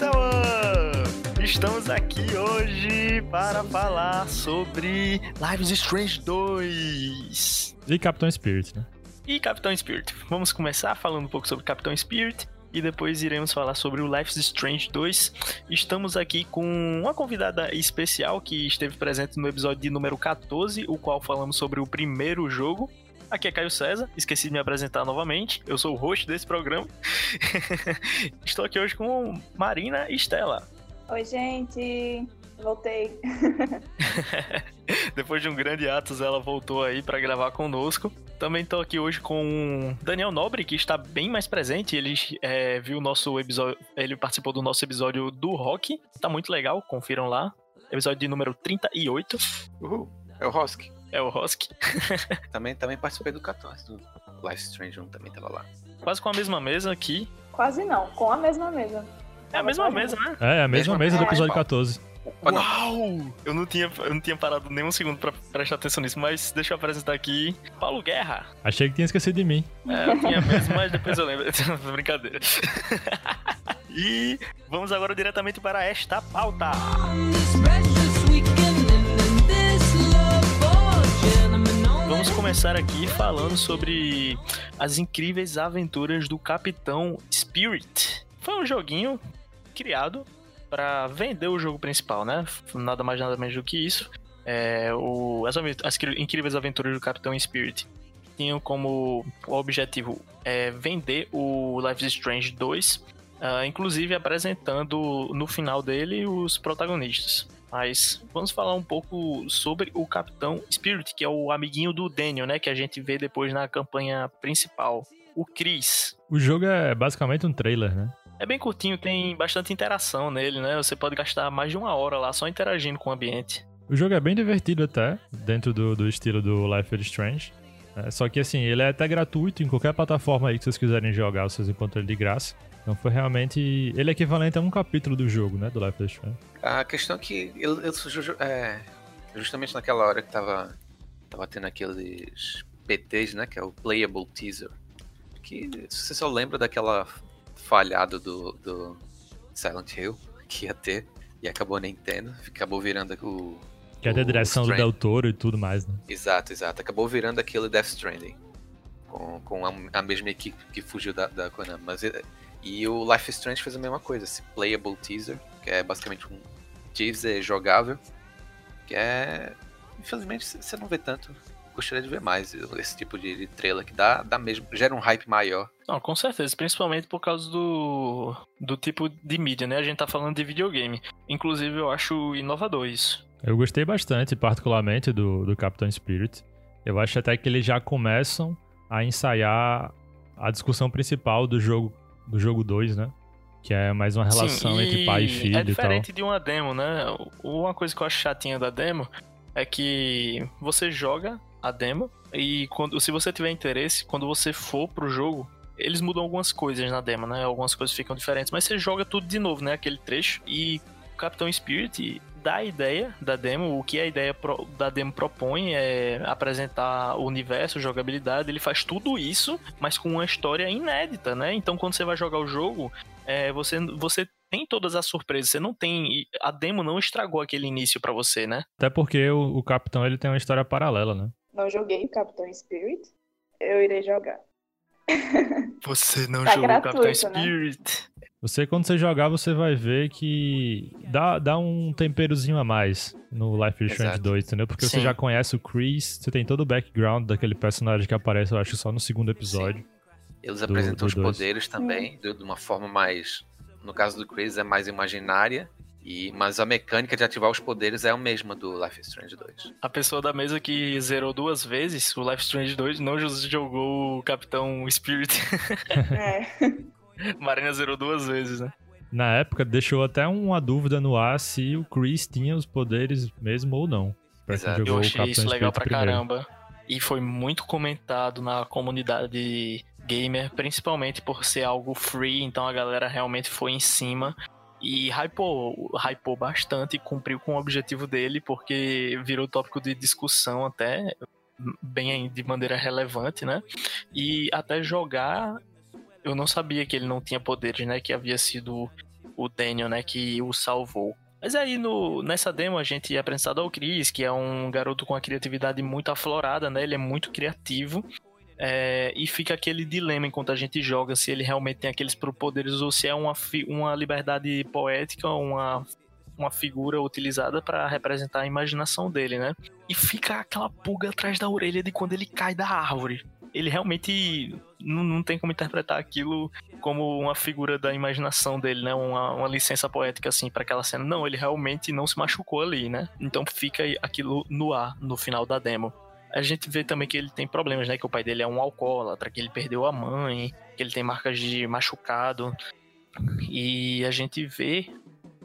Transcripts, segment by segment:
Pixel Estamos aqui hoje para falar sobre Lives Strange 2 e Capitão Spirit, né? E Capitão Spirit. Vamos começar falando um pouco sobre Capitão Spirit e depois iremos falar sobre o Life is Strange 2. Estamos aqui com uma convidada especial que esteve presente no episódio de número 14, o qual falamos sobre o primeiro jogo. Aqui é Caio César, esqueci de me apresentar novamente. Eu sou o host desse programa. Estou aqui hoje com Marina e Estela. Oi, gente. Voltei. Depois de um grande atos, ela voltou aí para gravar conosco. Também estou aqui hoje com Daniel Nobre, que está bem mais presente. Ele é, viu o nosso episódio, ele participou do nosso episódio do rock. Tá muito legal, confiram lá. Episódio de número 38. Uhul, é o Rosk. É o Rosk. também, também participei do 14, do Life Strange 1 também tava lá. Quase com a mesma mesa aqui. Quase não, com a mesma mesa. É a mesma mesa, né? É, a mesma, mesma mesa do episódio 14. Uau! Eu não tinha, eu não tinha parado nem um segundo pra prestar atenção nisso, mas deixa eu apresentar aqui Paulo Guerra. Achei que tinha esquecido de mim. É, eu tinha mesmo, mas depois eu lembro. Brincadeira. e vamos agora diretamente para esta pauta. Vamos começar aqui falando sobre as incríveis aventuras do Capitão Spirit. Foi um joguinho criado para vender o jogo principal, né? Nada mais nada menos do que isso. É, o, as, as, incríveis aventuras do Capitão Spirit tinham como objetivo é, vender o Life is Strange 2, uh, ah, inclusive apresentando no final dele os protagonistas. Mas vamos falar um pouco sobre o Capitão Spirit, que é o amiguinho do Daniel, né? Que a gente vê depois na campanha principal. O Chris. O jogo é basicamente um trailer, né? É bem curtinho, tem bastante interação nele, né? Você pode gastar mais de uma hora lá só interagindo com o ambiente. O jogo é bem divertido até, dentro do, do estilo do Life is Strange. É, só que assim, ele é até gratuito em qualquer plataforma aí que vocês quiserem jogar, vocês encontram ele de graça. Então foi realmente. Ele é equivalente a um capítulo do jogo, né? Do Life is Strange. A questão é que ele, ele é, justamente naquela hora que tava, tava tendo aqueles PTs, né? Que é o Playable Teaser. Que você só lembra daquela falhado do, do Silent Hill que ia ter e acabou nem tendo, acabou virando o. Que é da direção do Del Toro e tudo mais, né? Exato, exato. Acabou virando aquele Death Stranding. Com, com a, a mesma equipe que fugiu da, da Konami. Mas, e o Life is Strange fez a mesma coisa, esse playable teaser, que é basicamente um teaser jogável, que é. Infelizmente você não vê tanto gostaria de ver mais esse tipo de, trailer que dá, dá mesmo, gera um hype maior. Não, com certeza, principalmente por causa do, do tipo de mídia, né? A gente tá falando de videogame. Inclusive, eu acho inovador isso. Eu gostei bastante, particularmente, do, do Capitão Spirit. Eu acho até que eles já começam a ensaiar a discussão principal do jogo do jogo 2, né? Que é mais uma relação Sim, entre pai e filho é diferente de uma demo, né? Uma coisa que eu acho chatinha da demo é que você joga a demo. E quando, se você tiver interesse, quando você for pro jogo, eles mudam algumas coisas na demo, né? Algumas coisas ficam diferentes, mas você joga tudo de novo, né? Aquele trecho. E o Capitão Spirit dá a ideia da demo, o que a ideia pro, da demo propõe é apresentar o universo, jogabilidade, ele faz tudo isso, mas com uma história inédita, né? Então quando você vai jogar o jogo, é, você, você tem todas as surpresas, você não tem. A demo não estragou aquele início para você, né? Até porque o, o Capitão ele tem uma história paralela, né? Não joguei Capitão Spirit. Eu irei jogar. Você não tá jogou gratuito, Capitão né? Spirit. Você, quando você jogar, você vai ver que dá, dá um temperozinho a mais no Life is Strange 2, entendeu? Porque Sim. você já conhece o Chris, você tem todo o background daquele personagem que aparece, eu acho, só no segundo episódio. Sim. Eles apresentam do os dois. poderes também, de uma forma mais. No caso do Chris, é mais imaginária. E, mas a mecânica de ativar os poderes é a mesma do Life is Strange 2. A pessoa da mesa que zerou duas vezes o Life is Strange 2 não jogou o Capitão Spirit. É. Marina zerou duas vezes, né? Na época deixou até uma dúvida no ar se o Chris tinha os poderes mesmo ou não. Exato. Eu achei isso legal pra primeiro. caramba. E foi muito comentado na comunidade gamer, principalmente por ser algo free, então a galera realmente foi em cima. E hypou, hypou bastante e cumpriu com o objetivo dele, porque virou tópico de discussão até, bem de maneira relevante, né? E até jogar, eu não sabia que ele não tinha poderes, né? Que havia sido o Daniel, né, que o salvou. Mas aí no, nessa demo a gente é apresentado ao Chris, que é um garoto com a criatividade muito aflorada, né? Ele é muito criativo. É, e fica aquele dilema enquanto a gente joga, se ele realmente tem aqueles poderes ou se é uma, uma liberdade poética, uma, uma figura utilizada para representar a imaginação dele, né? E fica aquela pulga atrás da orelha de quando ele cai da árvore ele realmente não, não, tem como interpretar aquilo como uma figura da imaginação dele, né? Uma, uma licença poética, assim, para aquela cena. Não, ele realmente não se machucou ali, né? Então fica aquilo no ar no final da demo. A gente vê também que ele tem problemas, né? Que o pai dele é um alcoólatra, que ele perdeu a mãe, que ele tem marcas de machucado. E a gente vê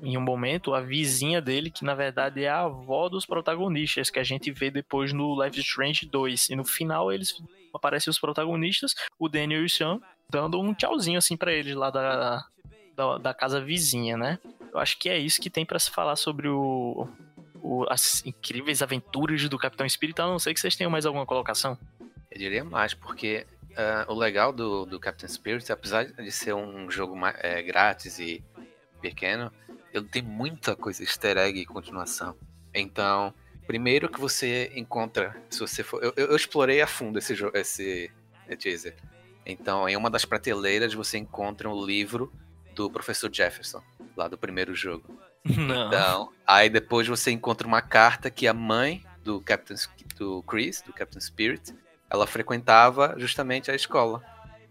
em um momento a vizinha dele, que na verdade é a avó dos protagonistas, que a gente vê depois no Life Strange 2. E no final eles aparecem os protagonistas, o Daniel e o Sean, dando um tchauzinho assim para eles lá da, da, da, casa vizinha, né? Eu acho que é isso que tem para se falar sobre o, o, as incríveis aventuras do Capitão Espírito. A não sei que vocês tenham mais alguma colocação. Eu diria mais, porque uh, o legal do, do Captain Spirit, apesar de ser um jogo é, grátis e pequeno, ele tem muita coisa easter egg e continuação. Então, primeiro que você encontra, se você for. Eu, eu explorei a fundo esse jogo, esse teaser. Então, em uma das prateleiras você encontra um livro do professor Jefferson, lá do primeiro jogo. Não. Então, aí depois você encontra uma carta que a mãe do Captain do Chris, do Captain Spirit, ela frequentava justamente a escola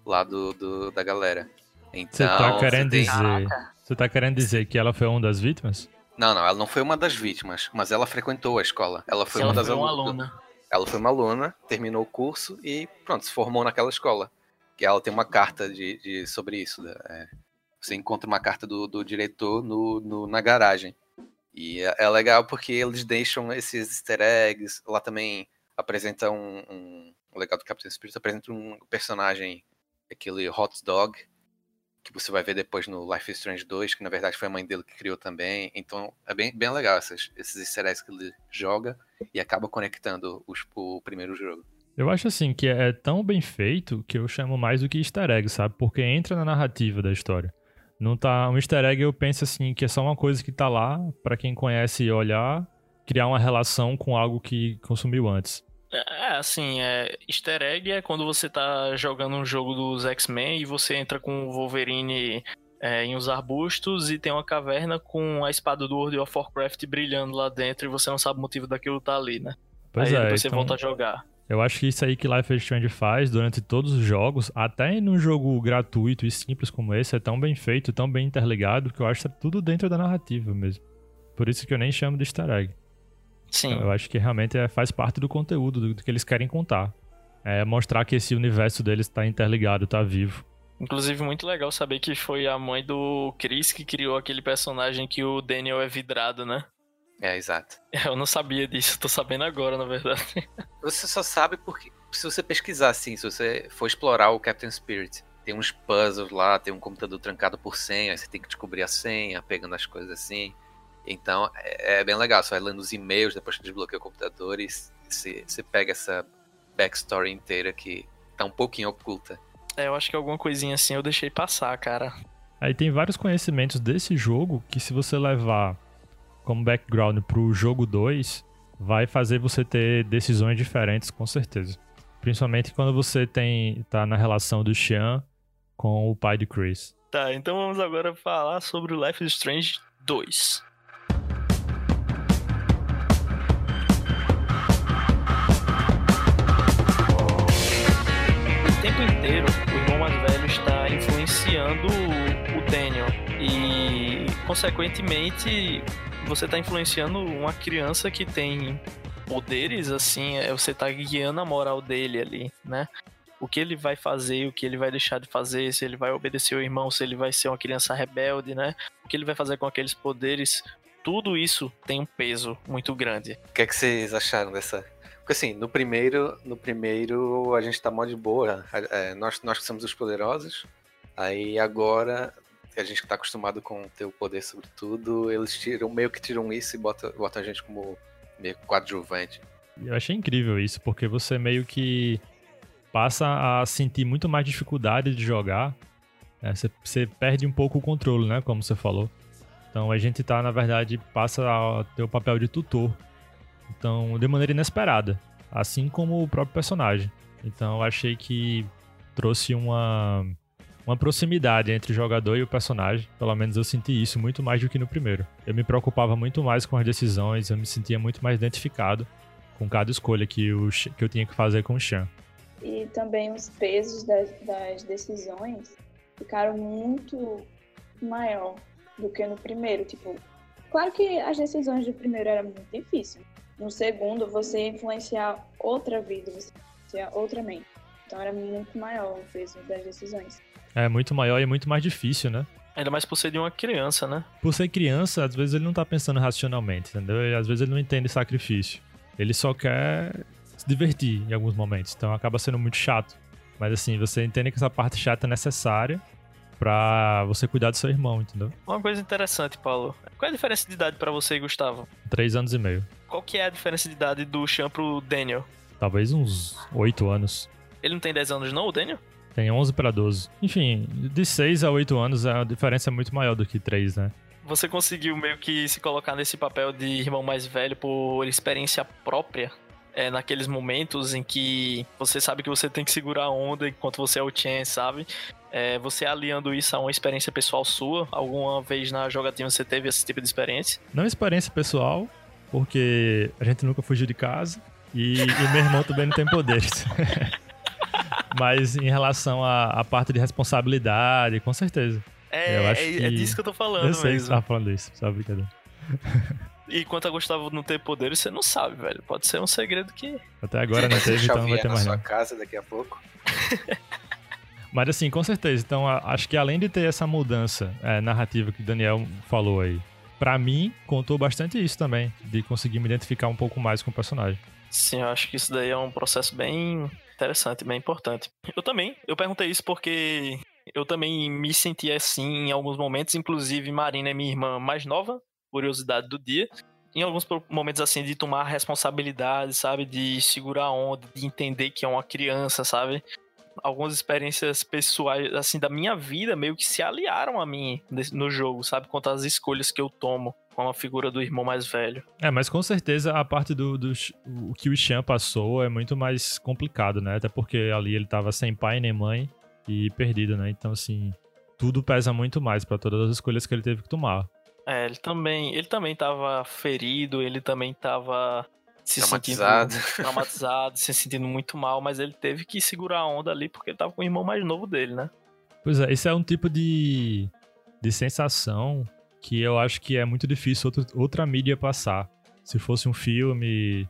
lá do, do da galera. Então, você tá querendo você tem... dizer você tá querendo dizer que ela foi uma das vítimas? Não, não, ela não foi uma das vítimas, mas ela frequentou a escola. Ela foi ela uma das foi uma aluna. Ela foi uma aluna, terminou o curso e pronto, se formou naquela escola. Que ela tem uma carta de, de sobre isso. É, você encontra uma carta do, do diretor no, no, na garagem. E é, é, legal porque eles deixam esses easter eggs. Lá também apresenta um, um o legal do Captain Spirit apresenta um personagem, aquele hot dog, que você vai ver depois no Life is Strange 2, que na verdade foi a mãe dele que criou também. Então é bem, bem legal esses, esses easter eggs que ele joga e acaba conectando os, o primeiro jogo. Eu acho assim que é tão bem feito que eu chamo mais do que easter egg, sabe? Porque entra na narrativa da história. Não tá um easter egg, eu penso assim que é só uma coisa que tá lá para quem conhece olhar, criar uma relação com algo que consumiu antes. É, assim, é, easter egg é quando você tá jogando um jogo dos X-Men e você entra com o Wolverine é, em uns arbustos e tem uma caverna com a espada do World of Warcraft brilhando lá dentro e você não sabe o motivo daquilo tá ali, né? Pois aí é, depois então, você volta a jogar. Eu acho que isso aí que Life is Strange faz durante todos os jogos, até num jogo gratuito e simples como esse, é tão bem feito, tão bem interligado, que eu acho que tá tudo dentro da narrativa mesmo. Por isso que eu nem chamo de easter egg. Sim. Então, eu acho que realmente é, faz parte do conteúdo, do, do, que eles querem contar. É mostrar que esse universo deles está interligado, está vivo. Inclusive, muito legal saber que foi a mãe do Chris que criou aquele personagem que o Daniel é vidrado, né? É, exato. Eu não sabia disso, tô sabendo agora, na verdade. Você só sabe porque, se você pesquisar assim, se você for explorar o Captain Spirit, tem uns puzzles lá, tem um computador trancado por senha, você tem que descobrir a senha, pegando as coisas assim. Então é, é bem legal, você vai lendo os e-mails depois que desbloqueia o computador e você, você pega essa backstory inteira que tá um pouquinho oculta. É, eu acho que alguma coisinha assim eu deixei passar, cara. Aí tem vários conhecimentos desse jogo que se você levar como background pro jogo 2, vai fazer você ter decisões diferentes com certeza. Principalmente quando você tem tá na relação do Xian com o pai de Chris. Tá, então vamos agora falar sobre o Life is Strange 2. O irmão mais velho está influenciando o Daniel e, consequentemente, você está influenciando uma criança que tem poderes, assim, é, você está guiando a moral dele ali, né? O que ele vai fazer, o que ele vai deixar de fazer, se ele vai obedecer o irmão, se ele vai ser uma criança rebelde, né? O que ele vai fazer com aqueles poderes, tudo isso tem um peso muito grande. O que é que vocês acharam dessa porque assim, no primeiro, no primeiro a gente tá mó de boa. É, nós, nós que somos os poderosos. Aí agora, a gente que tá acostumado com ter o poder sobre tudo, eles tiram, meio que tiram isso e botam, botam a gente como meio coadjuvante. Eu achei incrível isso, porque você meio que passa a sentir muito mais dificuldade de jogar É, você, você perde um pouco o controle, né? Como você falou. Então a gente tá, na verdade, passa a ter o papel de tutor. Então, de maneira inesperada. Assim como o próprio personagem. Então eu achei que trouxe uma, uma proximidade entre o jogador e o personagem. Pelo menos eu senti isso muito mais do que no primeiro. Eu me preocupava muito mais com as decisões, eu me sentia muito mais identificado com cada escolha que, o, que eu tinha que fazer com o Chan. E também os pesos das, das decisões ficaram muito maior do que no primeiro. Tipo, claro que as decisões do primeiro eram muito difíceis. No segundo, você influenciar outra vida, você influenciar outra mente. Então era muito maior o peso das decisões. É muito maior e muito mais difícil, né? Ainda mais por ser de uma criança, né? Por ser criança, às vezes ele não tá pensando racionalmente, entendeu? E, às vezes ele não entende sacrifício. Ele só quer se divertir em alguns momentos. Então acaba sendo muito chato. Mas assim, você entende que essa parte chata é necessária pra você cuidar do seu irmão, entendeu? Uma coisa interessante, Paulo. Qual é a diferença de idade para você e Gustavo? Três anos e meio. Qual que é a diferença de idade do Chan pro Daniel? Talvez uns oito anos. Ele não tem 10 anos não, o Daniel? Tem 11 para 12. Enfim, de 6 a 8 anos a diferença é muito maior do que 3, né? Você conseguiu meio que se colocar nesse papel de irmão mais velho por experiência própria? É, naqueles momentos em que você sabe que você tem que segurar a onda enquanto você é o Chen, sabe? É, você aliando isso a uma experiência pessoal sua? Alguma vez na jogatina você teve esse tipo de experiência? Não experiência pessoal, porque a gente nunca fugiu de casa e, e meu irmão também não tem poderes. Mas em relação à, parte de responsabilidade, com certeza. É, eu acho é, que... é disso que eu tô falando eu sei mesmo. Que você falando isso, só brincadeira. E quanto a Gustavo não ter poderes, você não sabe, velho. Pode ser um segredo que. Até agora não teve, então não vai ter mais. na sua casa daqui a pouco. Mas assim, com certeza. Então, acho que além de ter essa mudança é, narrativa que o Daniel falou aí, para mim, contou bastante isso também, de conseguir me identificar um pouco mais com o personagem. Sim, eu acho que isso daí é um processo bem interessante, bem importante. Eu também, eu perguntei isso porque eu também me senti assim em alguns momentos, inclusive Marina é minha irmã mais nova, curiosidade do dia. Em alguns momentos assim de tomar responsabilidade, sabe, de segurar a onda, de entender que é uma criança, sabe? Algumas experiências pessoais assim da minha vida meio que se aliaram a mim no jogo, sabe, quanto às escolhas que eu tomo com a figura do irmão mais velho. É, mas com certeza a parte do, do o que o Chan passou é muito mais complicado, né? Até porque ali ele tava sem pai nem mãe e perdido, né? Então, assim, tudo pesa muito mais para todas as escolhas que ele teve que tomar. É, ele também, ele também tava ferido, ele também tava se traumatizado. sentindo traumatizado, se sentindo muito mal, mas ele teve que segurar a onda ali porque ele tava com o irmão mais novo dele, né? Pois é, isso é um tipo de, de sensação que eu acho que é muito difícil outro, outra mídia passar. Se fosse um filme,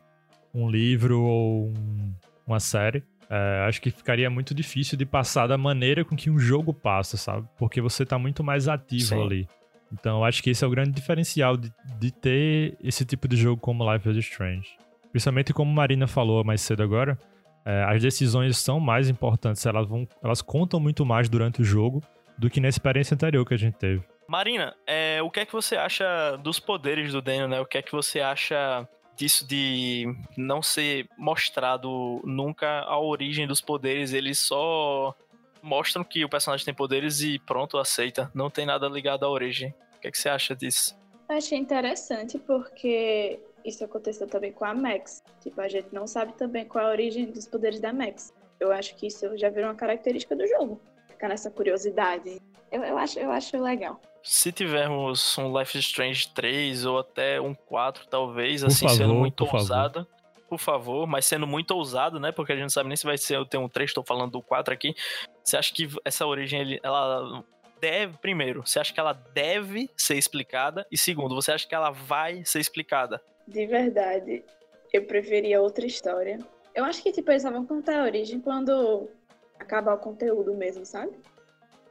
um livro ou um, uma série, é, acho que ficaria muito difícil de passar da maneira com que um jogo passa, sabe? Porque você tá muito mais ativo Sim. ali. Então, acho que esse é o grande diferencial de, de ter esse tipo de jogo como Life is Strange. Principalmente como Marina falou mais cedo agora, é, as decisões são mais importantes, elas, vão, elas contam muito mais durante o jogo do que na experiência anterior que a gente teve. Marina, é, o que é que você acha dos poderes do Daniel, né? O que é que você acha disso de não ser mostrado nunca a origem dos poderes, eles só mostram que o personagem tem poderes e pronto, aceita. Não tem nada ligado à origem. O que, é que você acha disso? Eu achei interessante porque isso aconteceu também com a Max. Tipo, a gente não sabe também qual é a origem dos poderes da Max. Eu acho que isso já virou uma característica do jogo. Ficar nessa curiosidade. Eu, eu, acho, eu acho legal se tivermos um Life is Strange 3 ou até um 4, talvez, por assim, favor, sendo muito ousado. Favor. Por favor, mas sendo muito ousado, né? Porque a gente não sabe nem se vai ser eu tenho um 3, estou falando do 4 aqui. Você acha que essa origem, ela deve, primeiro, você acha que ela deve ser explicada? E segundo, você acha que ela vai ser explicada? De verdade, eu preferia outra história. Eu acho que, tipo, eles só vão contar a origem quando acabar o conteúdo mesmo, sabe?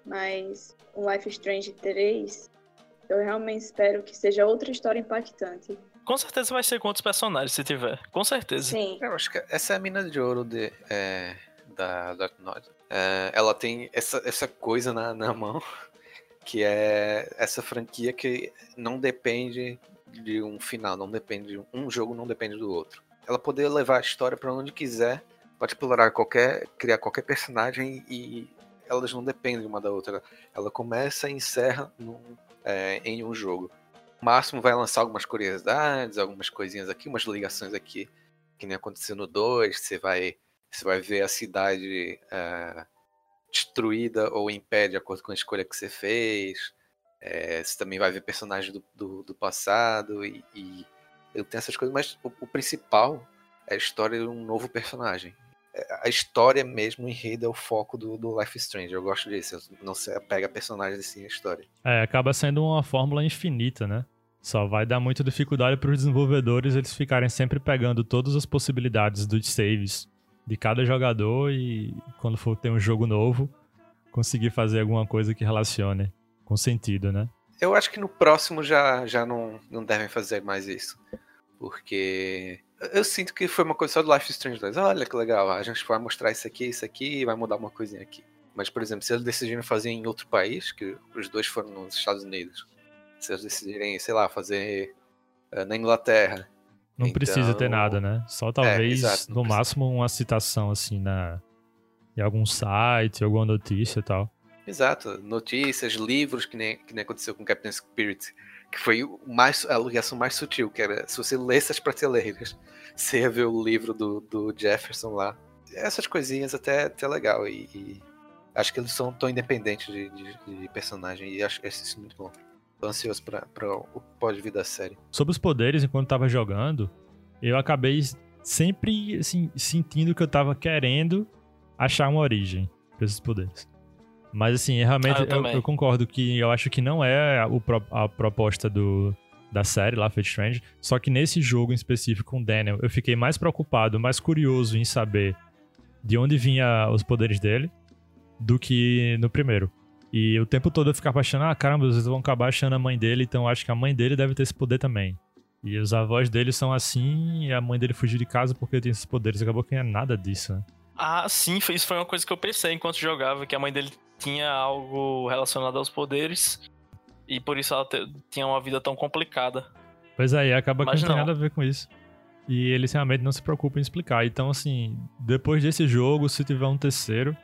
Mas o Life Strange 3, eu realmente espero que seja outra história impactante. Com certeza vai ser com outros personagens, se tiver. Com certeza. Sim. Eu acho que essa é a mina de ouro de, é, da Dark Knight. É, ela tem essa, essa coisa na, na mão, que é essa franquia que não depende de um final, não depende um jogo não depende do outro. Ela poder levar a história para onde quiser, pode explorar qualquer, criar qualquer personagem e elas não dependem uma da outra. Ela começa e encerra num, é, em um jogo. Máximo vai lançar algumas curiosidades, algumas coisinhas aqui, umas ligações aqui, que nem aconteceu no 2. Você vai, você vai ver a cidade é, destruída ou em pé de acordo com a escolha que você fez. É, você também vai ver personagens do, do, do passado e, e eu tenho essas coisas, mas o, o, principal é a história de um novo personagem. É, a história mesmo, é o foco do, do Life Strange. Eu gosto disso, não se apega a personagens assim a história. É, acaba sendo uma fórmula infinita, né? Só vai dar muita dificuldade para os desenvolvedores eles ficarem sempre pegando todas as possibilidades dos saves de cada jogador e quando for ter um jogo novo, conseguir fazer alguma coisa que relacione com sentido, né? Eu acho que no próximo já, já não, não devem fazer mais isso. Porque eu sinto que foi uma coisa só do Life is Strange 2. Olha que legal, a gente vai mostrar isso aqui, isso aqui e vai mudar uma coisinha aqui. Mas, por exemplo, se eles decidirem fazer em outro país, que os dois foram nos Estados Unidos, se eles decidirem, sei lá, fazer uh, na Inglaterra. Não então... precisa ter então, nada, né? Só talvez, é, exato, no precisa. máximo, uma citação assim na em algum site, alguma notícia e tal. Exato, notícias, livros, que nem, que nem aconteceu com Captain Spirit, que foi o mais, a ligação mais sutil, que era se você lesse as prateleiras, você ia ver o livro do, do Jefferson lá. Essas coisinhas até, até legal, e, e acho que eles são tão independentes de, de, de personagem, e acho isso muito bom. Tô ansioso pra, pra o pode vir da série. Sobre os poderes, enquanto tava jogando, eu acabei sempre assim, sentindo que eu tava querendo achar uma origem para esses poderes. Mas assim, realmente ah, eu, eu, eu, concordo que eu acho que não é a, a proposta do, da série lá, Fate Strange. Só que nesse jogo em específico com o Daniel, eu fiquei mais preocupado, mais curioso em saber de onde vinha os poderes dele do que no primeiro. E o tempo todo eu ficava achando, ah, caramba, vocês vão acabar achando a mãe dele, então eu acho que a mãe dele deve ter esse poder também. E os avós dele são assim, e a mãe dele fugiu de casa porque tem esses poderes. Acabou que não é nada disso, né? Ah, sim, isso foi uma coisa que eu pensei enquanto jogava, que a mãe dele tinha algo relacionado aos poderes e por isso ela tinha uma vida tão complicada. Pois aí, acaba Mas que não tem nada a ver com isso. E eles realmente não se preocupam em explicar. Então, assim, depois desse jogo, se tiver um terceiro,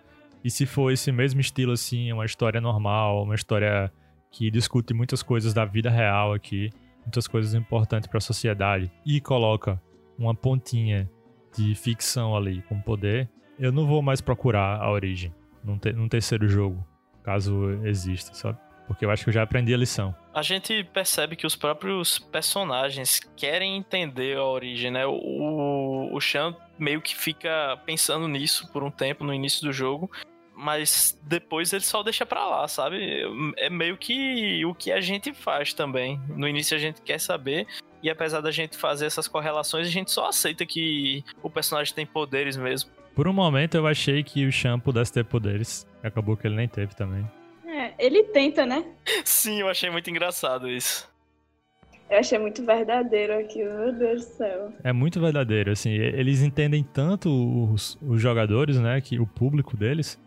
e se for esse mesmo estilo, assim, uma história normal, uma história que discute muitas coisas da vida real aqui, muitas coisas importantes para a sociedade, e coloca uma pontinha de ficção ali com poder, eu não vou mais procurar a origem num, te, num terceiro jogo, caso exista, sabe? Porque eu acho que eu já aprendi a lição. A gente percebe que os próprios personagens querem entender a origem, né? O, o Chan meio que fica pensando nisso por um tempo no início do jogo, mas depois ele só deixa pra lá, sabe? É meio que o que a gente faz também. No início a gente quer saber, e apesar da gente fazer essas correlações, a gente só aceita que o personagem tem poderes mesmo. Por um momento eu achei que o Chan pudesse ter poderes. Acabou que ele nem teve também. É, ele tenta, né? Sim, eu achei muito engraçado isso. Eu achei muito verdadeiro aqui, meu Deus do céu. É muito verdadeiro, assim, eles entendem tanto os, os jogadores, né, que o público deles,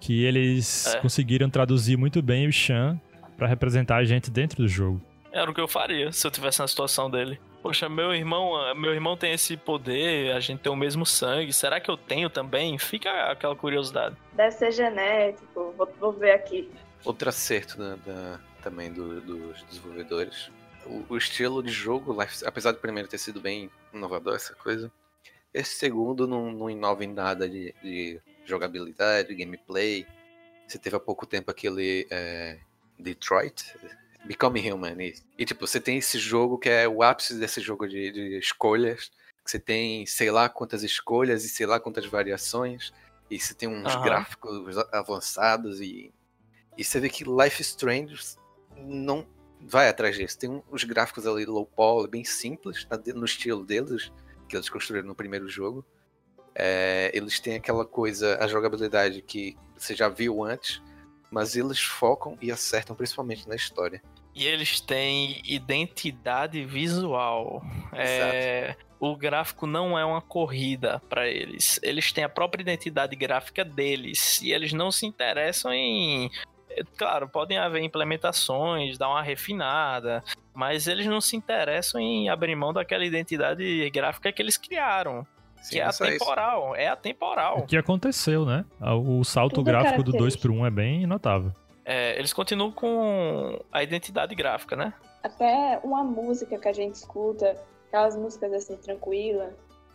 que eles é. conseguiram traduzir muito bem o Chan para representar a gente dentro do jogo. Era o que eu faria se eu tivesse na situação dele. Poxa, meu irmão, meu irmão tem esse poder, a gente tem o mesmo sangue. Será que eu tenho também? Fica aquela curiosidade. Deve ser genético, vou, vou ver aqui. Outro acerto da, da, também do, dos desenvolvedores. O, o, estilo de jogo, apesar do primeiro ter sido bem inovador, essa coisa, esse segundo não, não inova em nada de, de jogabilidade, gameplay. Você teve há pouco tempo aquele é, Detroit, Become Human. E, e, tipo, você tem esse jogo que é o ápice desse jogo de, de escolhas. Você tem sei lá quantas escolhas e sei lá quantas variações. E você tem uns uhum. gráficos avançados. E, e você vê que Life Strange não vai atrás disso. Tem uns gráficos ali low poly, bem simples, no estilo deles, que eles construíram no primeiro jogo. É, eles têm aquela coisa, a jogabilidade que você já viu antes, mas eles focam e acertam principalmente na história. E eles têm identidade visual. É, o gráfico não é uma corrida para eles. Eles têm a própria identidade gráfica deles. E eles não se interessam em. Claro, podem haver implementações, dar uma refinada, mas eles não se interessam em abrir mão daquela identidade gráfica que eles criaram. Sim, que é isso. atemporal. É atemporal. O que aconteceu, né? O salto Tudo é gráfico do 2 característico. pro 1 é bem notável. É, eles continuam com a identidade gráfica, né? Até uma música que a gente escuta, aquelas músicas assim, tranquilas,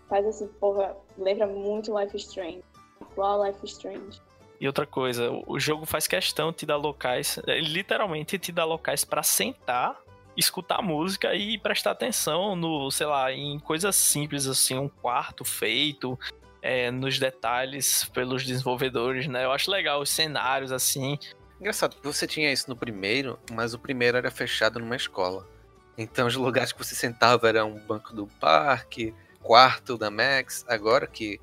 faz assim, porra, lembra muito Life is Strange. Igual Life is Strange. E outra coisa, o- jogo faz questão de te dar locais, ele literalmente te dá locais pra sentar, escutar música e prestar atenção no, sei lá, em coisas simples assim, um quarto feito, é, nos detalhes pelos desenvolvedores, né? Eu acho legal os cenários assim. Engraçado, você tinha isso no primeiro, mas o primeiro era fechado numa escola. Então os lugares que você sentava era um banco do parque, quarto da Max. Agora que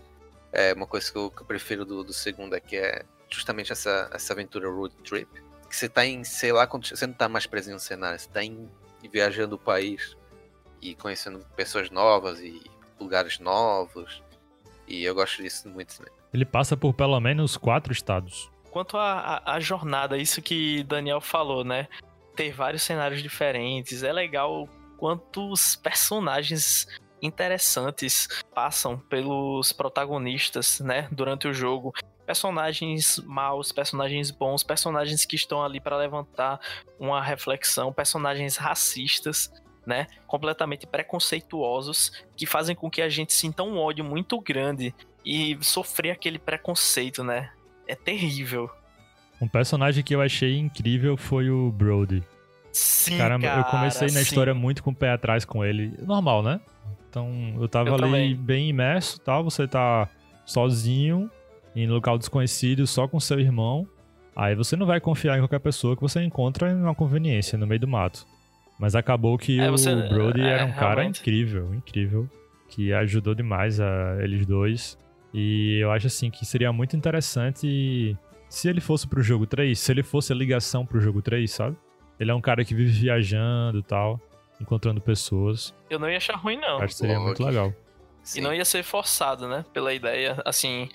é uma coisa que eu, que eu prefiro do, do segundo é que é justamente essa, essa aventura road trip. Que você tá em, sei lá, quando você não tá mais preso em um cenário, você tá em, viajando o país e conhecendo pessoas novas e lugares novos. E eu gosto disso muito também. Ele passa por pelo menos quatro estados. Quanto à jornada, isso que Daniel falou, né? Ter vários cenários diferentes, é legal quantos personagens interessantes passam pelos protagonistas, né, durante o jogo. Personagens maus, personagens bons, personagens que estão ali para levantar uma reflexão, personagens racistas, né, completamente preconceituosos, que fazem com que a gente sinta um ódio muito grande e sofrer aquele preconceito, né? É terrível. Um personagem que eu achei incrível foi o Brody. Sim, Caramba, eu comecei na sim. história muito com o pé atrás com ele. Normal, né? Então, eu tava Eu ali também. bem imerso, tal. Você tá sozinho, em local desconhecido, só com seu irmão. Aí você não vai confiar em qualquer pessoa que você encontra em uma conveniência no meio do mato. Mas acabou que É, o você- Brody é, era um cara realmente. incrível, incrível. Que ajudou demais a eles dois. E eu acho assim que seria muito interessante se ele fosse pro jogo 3, se ele fosse a ligação pro jogo 3, sabe? Ele é um cara que vive viajando e tal, encontrando pessoas. Eu não ia achar ruim, não. Acho que seria Logo. muito legal. E Sim. não ia ser forçado, né? Pela ideia, assim,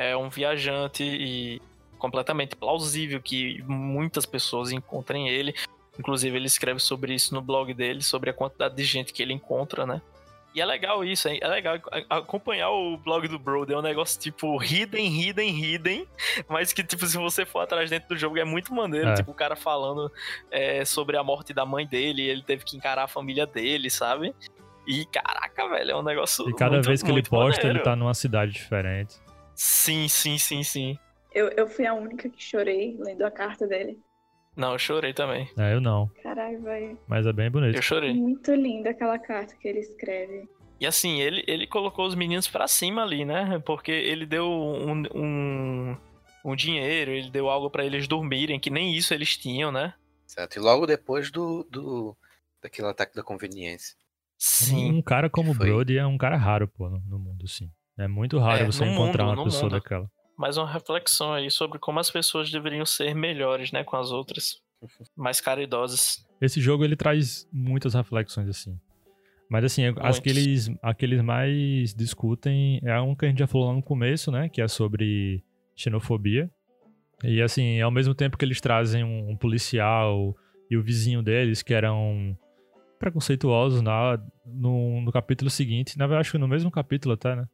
é um viajante e completamente plausível que muitas pessoas encontrem ele. Inclusive, ele escreve sobre isso no blog dele, sobre a quantidade de gente que ele encontra, né? E é legal isso, hein? é legal acompanhar o blog do Brody, é um negócio tipo hidden, hidden, hidden, mas que, tipo, se você for atrás dentro do jogo é muito maneiro, É. tipo, o cara falando é, sobre a morte da mãe dele, ele teve que encarar a família dele, sabe? E caraca, velho, é um negócio. E cada muito, vez que ele posta, maneiro. ele tá numa cidade diferente. Sim, sim, sim, sim. Eu, eu fui a única que chorei lendo a carta dele. Não, eu chorei também. É, eu não, Caralho, velho. mas é bem bonito. Eu chorei. Muito linda aquela carta que ele escreve. E assim, ele, ele colocou os meninos pra cima ali, né? Porque ele deu um, um, um dinheiro, ele deu algo pra eles dormirem, que nem isso eles tinham, né? Certo. E logo depois do, do daquele ataque da conveniência. Sim. Um cara como o. Brody é um cara raro, pô, no, no mundo, sim. É muito raro É, você encontrar mundo, uma pessoa mundo. daquela. Mais uma reflexão aí sobre como as pessoas deveriam ser melhores, né? Com as outras. Mais caridosas. Esse jogo ele traz muitas reflexões assim. Mas assim, as que eles, aqueles mais discutem é um que a gente já falou lá no começo, né? Que é sobre xenofobia. E assim, ao mesmo tempo que eles trazem um, um policial e o vizinho deles, que eram preconceituosos na, no, no capítulo seguinte, na verdade, acho que no mesmo capítulo até, né?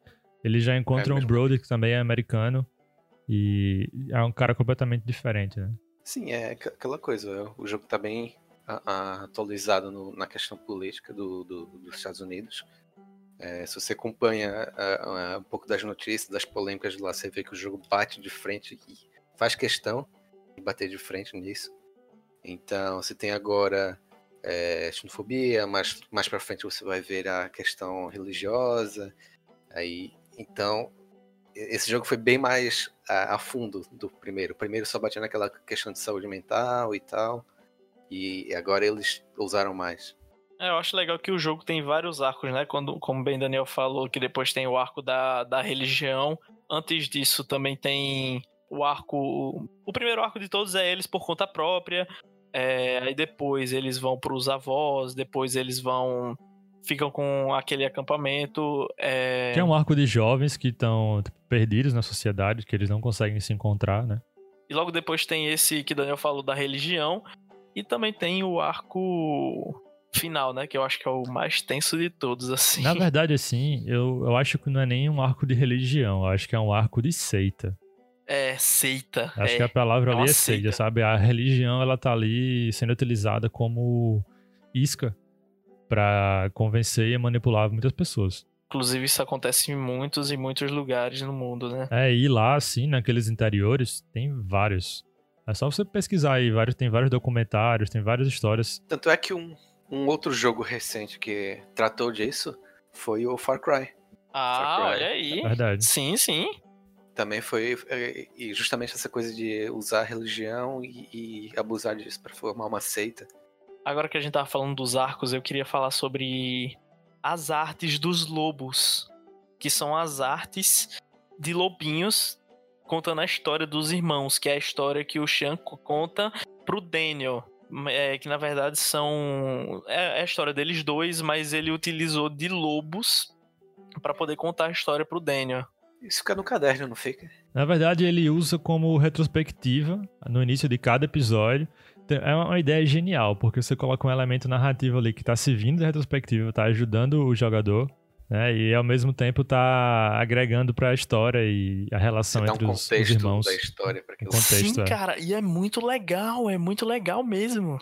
Eles já encontram o mesmo Brody, que também é americano. E é um cara completamente diferente, né? Sim, é aqu- aquela coisa. O jogo tá bem atualizado no- na questão política do, do- dos Estados Unidos. É, se você acompanha a- a- um pouco das notícias, das polêmicas de lá, você vê que o jogo bate de frente e faz questão de bater de frente nisso. Então, você tem agora é, xenofobia, mas mais pra frente você vai ver a questão religiosa. Aí, então, esse jogo foi bem mais a, a fundo do primeiro. O primeiro só batia naquela questão de saúde mental e tal. E agora eles usaram mais. É, eu acho legal que o jogo tem vários arcos, né? Quando, como bem Daniel falou, que depois tem o arco da, da religião. Antes disso também tem o arco. O primeiro arco de todos é eles por conta própria. É, aí depois eles vão pros avós, depois eles vão. Ficam com aquele acampamento. É, Tem um arco de jovens que estão perdidos na sociedade, que eles não conseguem se encontrar, né? E logo depois tem esse que Daniel falou da religião. E também tem o arco final, né? Que eu acho que é o mais tenso de todos, assim. Na verdade, assim, eu, eu acho que não é nem um arco de religião, eu acho que é um arco de seita. É, seita. Acho é. que a palavra é ali é seita, seita. sabe? A religião, ela tá ali sendo utilizada como isca pra convencer e manipular muitas pessoas. Inclusive, isso acontece em muitos e muitos lugares no mundo, né? É, e lá, assim, naqueles interiores, tem vários. É só você pesquisar aí, vários, tem vários documentários, tem várias histórias. Tanto é que um, um outro jogo recente que tratou disso foi o Far Cry. Ah, Far Cry. olha aí. Verdade. Sim, sim. Também foi é, e justamente essa coisa de usar a religião e, e abusar disso pra formar uma seita. Agora que a gente tava falando dos arcos, eu queria falar sobre as artes dos lobos, que são as artes de lobinhos contando a história dos irmãos, que é a história que o Sean conta pro Daniel. É, que na verdade são. É, é a história deles dois, mas ele utilizou de lobos pra poder contar a história pro Daniel. Isso fica no caderno, não fica? Na verdade, ele usa como retrospectiva no início de cada episódio. É uma ideia genial, porque você coloca um elemento narrativo ali que tá servindo de retrospectiva, tá ajudando o jogador, né? E ao mesmo tempo tá agregando pra história e a Você relação um entre os, os contexto irmãos. da história pra aquilo. Contexto, Sim, é. cara, e é muito legal, é muito legal mesmo.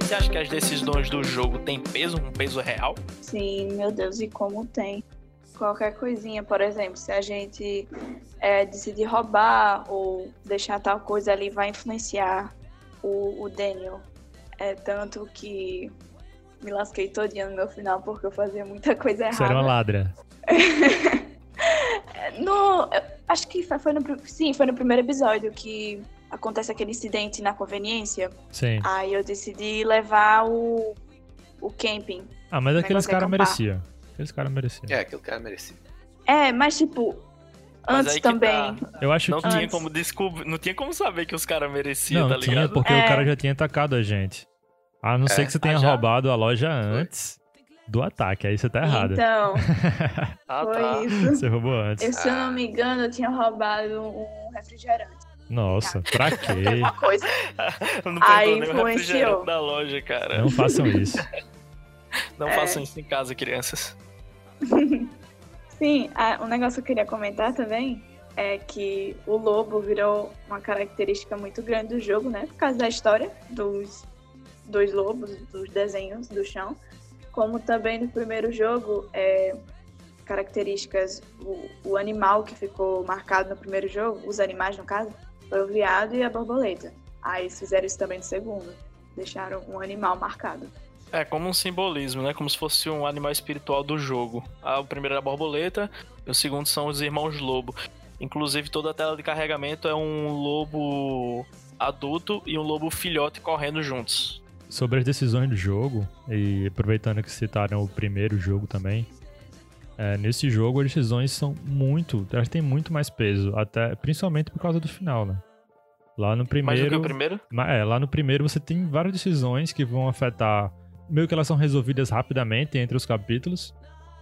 Você acha que as decisões do jogo têm peso, um peso real? Sim, meu Deus, e como tem? Qualquer coisinha, por exemplo, se a gente é, decidir roubar ou deixar tal coisa ali, vai influenciar o, o Daniel. É tanto que me lasquei todinha no meu final porque eu fazia muita coisa Você era uma errada. ladra. No, acho que foi, no, sim, foi no primeiro episódio que acontece aquele incidente na conveniência. Sim. Aí eu decidi levar o, o camping. Ah, mas aqueles é caras mereciam. Aqueles caras mereciam. É, aquilo que era merecido. É, mas tipo, Mas antes também. tá. Eu acho Não que. tinha Antes. como descobrir, não tinha como saber que os caras mereciam, Não, tá tinha, ligado? porque É. o cara já tinha atacado a gente. A não ser É. que você tenha Ah, roubado a loja antes do ataque. Aí você tá errado. Então, Ah, foi tá. isso. Você roubou antes. Eu, se eu Ah. não me engano, eu tinha roubado um refrigerante. Nossa, pra quê? Uma coisa. Não Aí influenciou. da loja, cara. Não façam isso. Não É. façam isso em casa, crianças. Sim, um negócio que eu queria comentar também é que o lobo virou uma característica muito grande do jogo, né? Por causa da história dos dois lobos, dos desenhos do chão. Como também no primeiro jogo, é, características, o, o animal que ficou marcado no primeiro jogo, os animais no caso, foi o veado e a borboleta. Aí fizeram isso também no segundo. Deixaram um animal marcado. É como um simbolismo, né? Como se fosse um animal espiritual do jogo. Ah, o primeiro é a borboleta, e o segundo são os irmãos lobo. Inclusive, toda a tela de carregamento é um lobo adulto e um lobo filhote correndo juntos. Sobre as decisões do jogo, e aproveitando que citaram o primeiro jogo também, é, nesse jogo as decisões são muito, elas têm muito mais peso, até principalmente por causa do final, né? Lá no Mais do primeiro, que o primeiro? É, lá no primeiro você tem várias decisões que vão afetar. Meio que elas são resolvidas rapidamente entre os capítulos.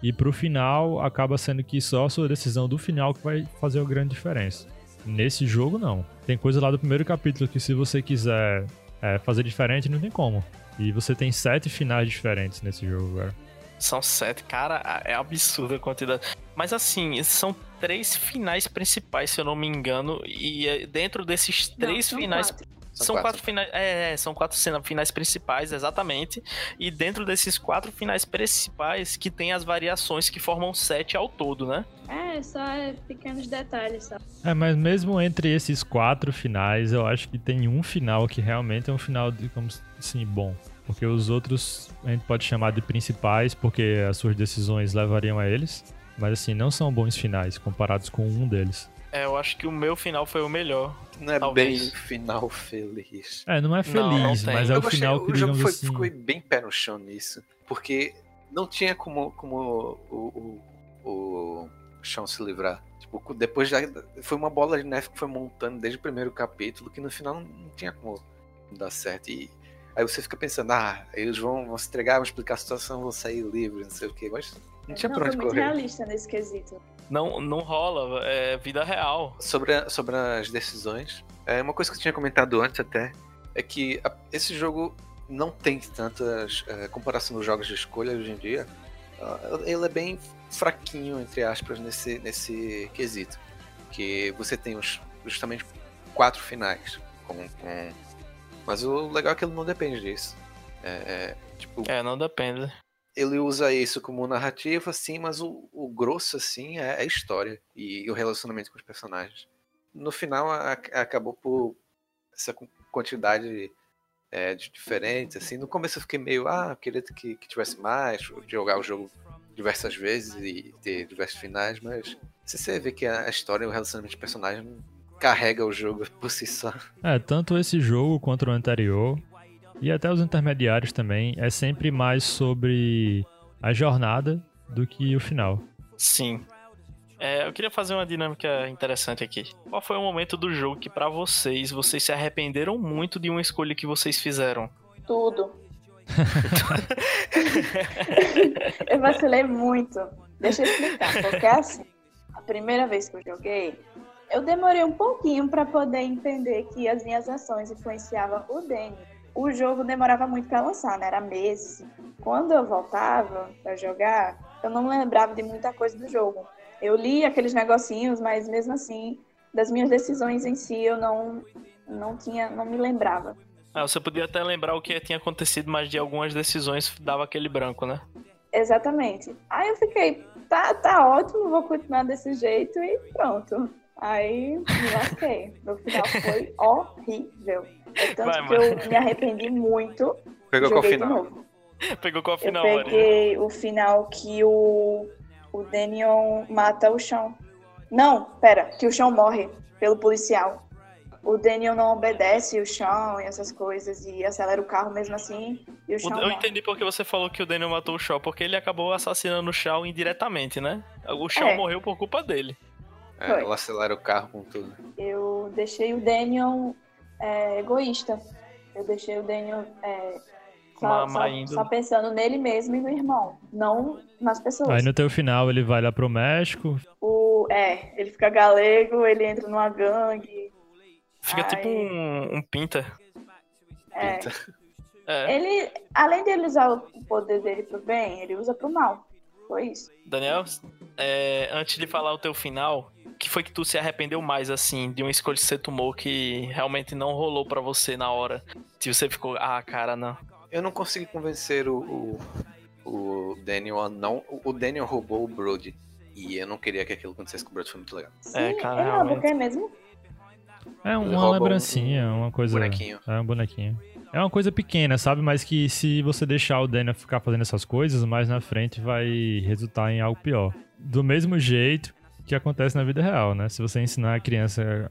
E pro final acaba sendo que só a sua decisão do final que vai fazer a grande diferença. Nesse jogo, não. Tem coisa lá do primeiro capítulo que se você quiser é, fazer diferente, não tem como. E você tem sete finais diferentes nesse jogo, cara. São sete, cara, é absurda a quantidade. Mas assim, são três finais principais, se eu não me engano. E é, dentro desses Não, três são finais. quatro. São, quatro. finais. É, é, são quatro finais principais, exatamente. E dentro desses quatro finais principais que tem as variações que formam sete ao todo, né? É, só é pequenos detalhes, só. É, mas mesmo entre esses quatro finais, eu acho que tem um final que realmente é um final, digamos assim, bom. Porque os outros a gente pode chamar de principais, porque as suas decisões levariam a eles. Mas assim, não são bons finais comparados com um deles. É, eu acho que o meu final foi o melhor. Não é Talvez. bem final feliz. É, não é Não, não feliz, tem. mas é Eu o gostei, final que, o jogo foi, assim. ficou bem pé no chão nisso. Porque não tinha como, como o, o, o chão se livrar. Tipo, depois já. Foi uma bola de neve que foi montando desde o primeiro capítulo, que no final não tinha como dar certo. E aí você fica pensando, ah, eles vão, vão se entregar, vão explicar a situação, vão sair livres, não sei o quê. Mas não tinha não, pra foi onde muito correr. realista nesse quesito. Não, não rola, é vida real. Sobre, a- sobre as decisões, é uma coisa que eu tinha comentado antes até, é que a- esse jogo não tem tantas é, comparação dos jogos de escolha hoje em dia. ah, ele é bem fraquinho, entre aspas, nesse, nesse quesito. Que você tem os, justamente quatro finais. Com, com- Mas o legal é que ele não depende disso. É, é, tipo, É, não depende. Ele usa isso como narrativa, sim, mas o, o grosso, assim, é a história e, o relacionamento com os personagens. No final, a- a- acabou por essa qu- quantidade é, de diferentes, assim. No começo eu fiquei meio, ah, queria que, que tivesse mais, jogar o jogo diversas vezes e ter diversos finais, mas se você vê que a história e o relacionamento de personagem carrega o jogo por si só. É, tanto esse jogo quanto o anterior, e até os intermediários também, é sempre mais sobre a jornada do que o final. Sim. É, eu queria fazer uma dinâmica interessante aqui. Qual foi o momento do jogo que, pra vocês, vocês se arrependeram muito de uma escolha que vocês fizeram? Tudo. eu vacilei muito. Deixa eu explicar, porque assim, a primeira vez que eu joguei, eu demorei um pouquinho para poder entender que as minhas ações influenciavam o Danny. O jogo demorava muito para lançar, né? Era meses. Quando eu voltava para jogar, eu não lembrava de muita coisa do jogo. Eu li aqueles negocinhos, mas mesmo assim, das minhas decisões em si, eu não não tinha, não me lembrava. Ah, você podia até lembrar o que tinha acontecido, mas de algumas decisões dava aquele branco, né? Exatamente. Aí eu fiquei, tá, tá ótimo, vou continuar desse jeito e pronto. Aí me lasquei. No final foi horrível. É tanto Vai, que mano. eu me arrependi muito. Pegou qual final? novo. Pegou qual Eu final, Maria? peguei o final que o, o Daniel mata o chão. Não, pera, que o chão morre pelo policial. O Daniel não obedece o chão e essas coisas e acelera o carro mesmo assim e o O- chão Eu morre. entendi porque você falou que o Daniel matou o Shaw, porque ele acabou assassinando o Shaw indiretamente, né? O Shaw É. morreu por culpa dele. É, ela acelera o carro com tudo. eu deixei o Daniel é, egoísta. Eu deixei o Daniel é, só, má só- só pensando nele mesmo e no irmão, não nas pessoas. Aí no teu final ele vai lá pro México, O, é, ele fica galego, ele entra numa gangue. Fica Ai. tipo um, um pinta. É. É. Ele, além de ele usar o poder dele pro bem, ele usa pro mal. Foi isso. Daniel, é, antes de falar o teu final, que foi que tu se arrependeu mais, assim, de uma escolha que você tomou que realmente não rolou pra você na hora? Se você ficou, ah, cara, não. Eu não consegui convencer o, o, o Daniel a não. o- Daniel roubou o Brody. E eu não queria que aquilo acontecesse com o Brody, foi muito legal. Sim, É, cara, o quê mesmo? é uma rouba um- lembrancinha, uma coisa. bonequinho. É um bonequinho. É uma coisa pequena, sabe? Mas que se você deixar o Daniel ficar fazendo essas coisas, mais na frente vai resultar em algo pior. Do mesmo jeito que acontece na vida real, né? Se você ensinar a criança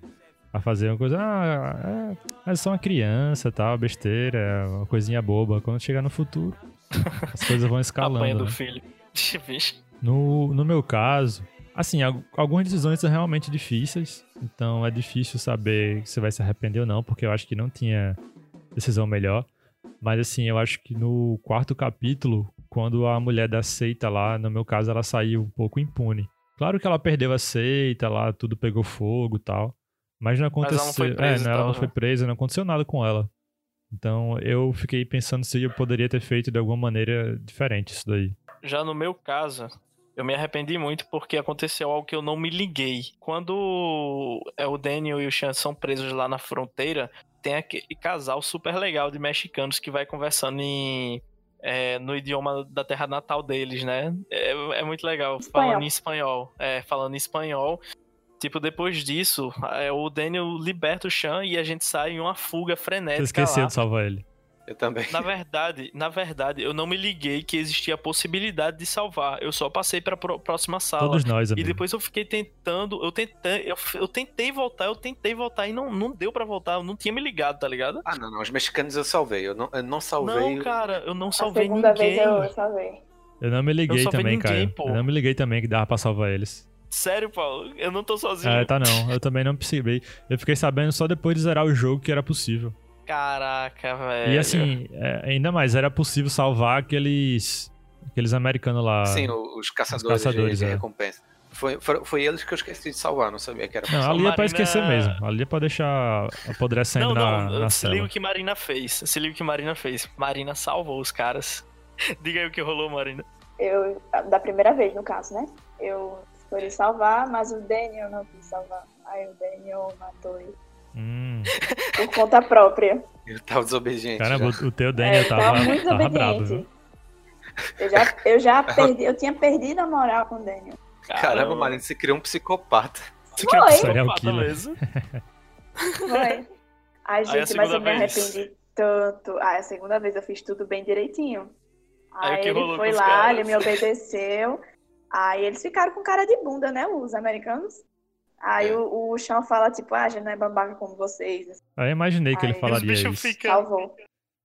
a fazer uma coisa, ah, é, é só uma criança, tal, besteira, é uma coisinha boba. Quando chegar no futuro, as coisas vão Apanha escalando. do né? filho. No, no meu caso, assim, al- algumas decisões são realmente difíceis. Então é difícil saber se vai se arrepender ou não, porque eu acho que não tinha decisão melhor. Mas assim, eu acho que no quarto capítulo, quando a mulher da seita lá, no meu caso, ela saiu um pouco impune. Claro que ela perdeu a seita lá, tudo pegou fogo e tal. Mas não Mas ela não aconteceu. foi presa é, e não, ela não né? foi presa, não aconteceu nada com ela. Então eu fiquei pensando se eu poderia ter feito de alguma maneira diferente isso daí. Já no meu caso, eu me arrependi muito porque aconteceu algo que eu não me liguei. Quando é o Daniel e o Chan são presos lá na fronteira, tem aquele casal super legal de mexicanos que vai conversando em, é, no idioma da terra natal deles, né? É, é muito legal, Espanhol. falando em espanhol. É, falando em espanhol. Tipo, depois disso, é, o Daniel liberta o Chan e a gente sai em uma fuga Você frenética esqueceu lá. de salvar ele. Eu também. Na verdade, na verdade, eu não me liguei que existia a possibilidade de salvar. Eu só passei pra pro- próxima sala. Todos nós, E amigo. depois eu fiquei tentando, eu tentei, eu, eu tentei voltar, eu tentei voltar e não, não deu pra voltar, eu não tinha me ligado, tá ligado? Ah, não, não. Os mexicanos eu salvei. Eu não, eu não salvei. Não, cara, eu não A salvei segunda ninguém. vez eu salvei. Eu não me liguei também, ninguém, cara. pô. Eu não me liguei também que dava pra salvar eles. Sério, Paulo, eu não tô sozinho. É, tá não. Eu também não percebi. Eu fiquei sabendo só depois de zerar o jogo que era possível. Caraca, velho. E assim, é, ainda mais, era possível salvar aqueles. Aqueles americanos lá. Sim, os caçadores, caçadores, de, de é. recompensa. Foi, foi, foi eles que eu esqueci de salvar, não sabia que era Não, ali é pra Marina- esquecer mesmo. Ali é pra deixar apodrecendo Não, na, não, na se liga cela. o que Marina fez. Se liga o que Marina fez. Marina salvou os caras. Diga aí o que rolou, Marina. Eu, da primeira vez, no caso, né? Eu escolhi salvar, mas o Daniel não quis salvar. Aí o Daniel matou ele. Hum, Por conta própria. Ele tava desobediente. caramba, já. o teu É, Daniel ele tava, tava muito tava obediente. viu? Eu já, eu já perdi, eu tinha perdido a moral com o Daniel. Caramba, Marina, você criou um psicopata. Você Foi. Serial psicopata mesmo? Foi. Ai, a gente, mas eu me vez? arrependi tanto. Ai, a segunda vez eu fiz tudo bem direitinho. Aí Aí ele foi lá, caras? ele me obedeceu. Aí eles ficaram com cara de bunda, né, os americanos. Aí É. o, o Sean fala, tipo, ah, a gente não é babaca como vocês. Aí eu imaginei que ele Ai, E os falaria bichos isso. ficam. Salvou.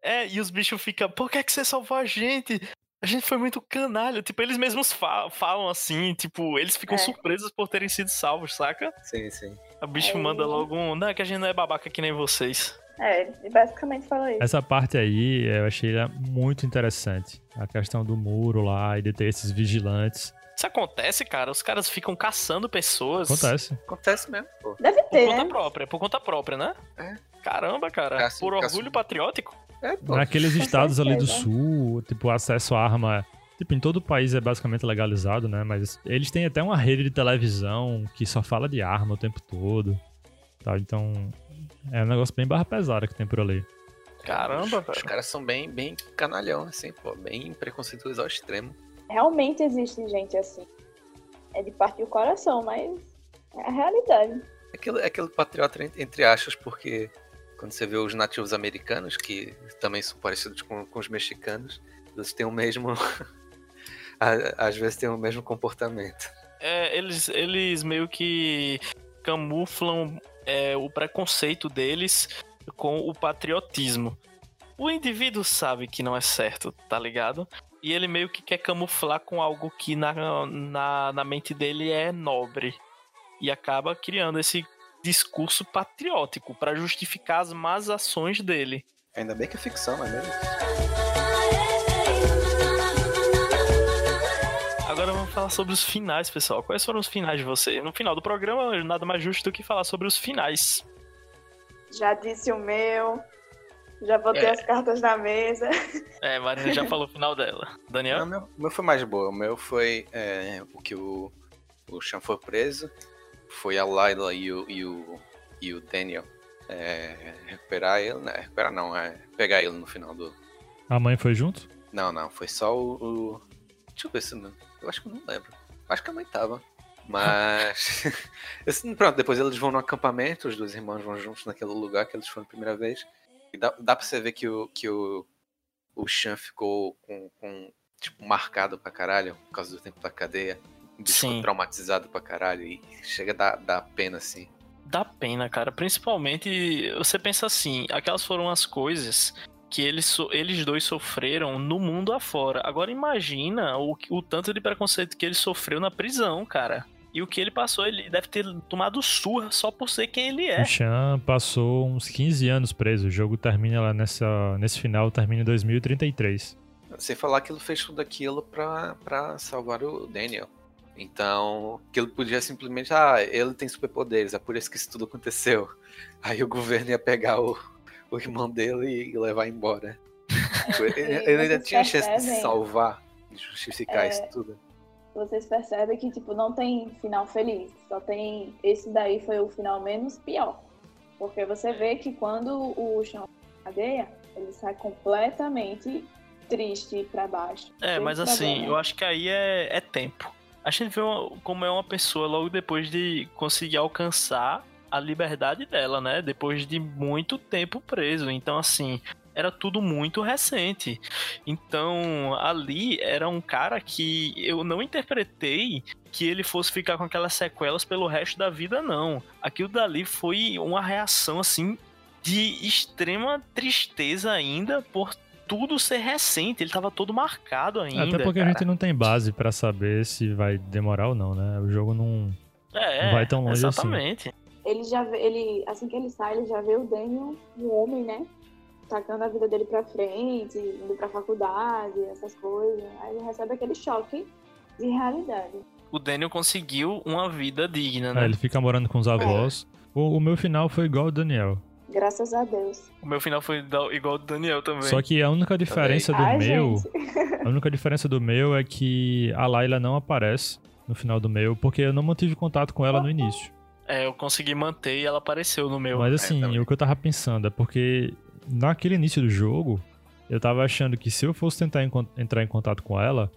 É, e os bichos ficam, por que, que você salvou a gente? A gente foi muito canalha. Tipo, eles mesmos fa- falam assim, tipo, eles ficam É. surpresos por terem sido salvos, saca? Sim, sim. O bicho Aí- manda logo um. Não, é que a gente não é babaca que nem vocês. É, ele basicamente falou isso. Essa parte aí eu achei muito interessante. A questão do muro lá e de ter esses vigilantes. Isso acontece, cara. Os caras ficam caçando pessoas. Acontece. Acontece mesmo, pô. Deve Por ter, conta né? própria, por conta própria, né? É. Caramba, cara. Caça- por caça- orgulho patriótico. É, pô. Naqueles estados ali do sul, tipo, o acesso à arma. Tipo, em todo o país é basicamente legalizado, né? Mas eles têm até uma rede de televisão que só fala de arma o tempo todo. Tá? Então, é um negócio bem barra pesada que tem por ali. Caramba, Os, os caras são bem, bem canalhão, assim, pô. Bem preconceituosos ao extremo. Realmente existe gente assim. É de partir o coração, mas é a realidade. Aquilo, é aquele patriota entre, aspas, porque quando você vê os nativos americanos, que também são parecidos com, com os mexicanos, eles têm o mesmo. às vezes têm o mesmo comportamento. É, eles, eles meio que camuflam é, o preconceito deles com o patriotismo. O indivíduo sabe que não é certo, tá ligado? E ele meio que quer camuflar com algo que na, na, na mente dele é nobre. E acaba criando esse discurso patriótico pra justificar as más ações dele. Ainda bem que é ficção, não é mesmo? Agora vamos falar sobre os finais, pessoal. Quais foram os finais de você? No final do programa, nada mais justo do que falar sobre os finais. Já disse o meu. Já botei É. as cartas na mesa. É, Marina já falou o final dela. Daniel? Não, o meu, o meu foi mais boa. O meu foi é, o que o, o Sean foi preso. Foi a Layla e o, e o, e o Daniel é, recuperar ele. Né? Recuperar não, é pegar ele no final do. A mãe foi junto? Não, não, foi só o. o- Deixa eu ver se. não- Eu acho que eu não lembro. Acho que a mãe tava. Mas. Esse- pronto, depois eles vão no acampamento, os dois irmãos vão juntos naquele lugar que eles foram a primeira vez. E dá, dá pra você ver que o, que o, o Sean ficou com, com, tipo, marcado pra caralho por causa do tempo da cadeia. Sim. traumatizado pra caralho e chega a dar, dar pena, assim. Dá pena, cara. Principalmente, você pensa assim, aquelas foram as coisas que eles, eles dois sofreram no mundo afora. Agora imagina o, o tanto de preconceito que ele sofreu na prisão, cara. E o que ele passou, ele deve ter tomado surra só por ser quem ele é. O Chan passou uns 15 anos preso. O jogo termina lá nessa, nesse final, termina em 2033. Sem falar que ele fez tudo aquilo pra, pra salvar o Daniel. Então, que ele podia simplesmente, ah, ele tem superpoderes, é por isso que isso tudo aconteceu. Aí o governo ia pegar o, o irmão dele e levar embora. ele, ele ainda tinha chance de se salvar, de justificar É. isso tudo. Vocês percebem que, tipo, não tem final feliz. Só tem. Esse daí foi o final menos pior. Porque você vê que quando o chão cadeia, ele sai completamente triste pra baixo. É, mas assim, eu acho que aí é, é tempo. A gente vê uma- como é uma pessoa logo depois de conseguir alcançar a liberdade dela, né? Depois de muito tempo preso. Então, assim, era tudo muito recente. Então, ali era um cara que eu não interpretei que ele fosse ficar com aquelas sequelas pelo resto da vida, não. Aquilo dali foi uma reação, assim, de extrema tristeza ainda por tudo ser recente. Ele tava todo marcado ainda. Até porque a cara. gente não tem base pra saber se vai demorar ou não, né? O jogo não. É, não vai tão longe assim. exatamente. Ele já ele, assim que ele sai, ele já vê o Daniel, um homem, né? Tacando a vida dele pra frente, indo pra faculdade, essas coisas. Aí ele recebe aquele choque de realidade. o Daniel conseguiu uma vida digna, né? É, ele fica morando com os avós. O, o meu final foi igual o Daniel. Graças a Deus. O meu final foi igual do Daniel também. Só que a única diferença do Ai, meu. A única diferença do meu é que a Layla não aparece no final do meu, porque eu não mantive contato com ela no início. É, eu consegui manter e ela apareceu no meu. Mas assim, também. o que eu tava pensando é porque naquele início do jogo, eu tava achando que se eu fosse tentar encon- entrar em contato com ela,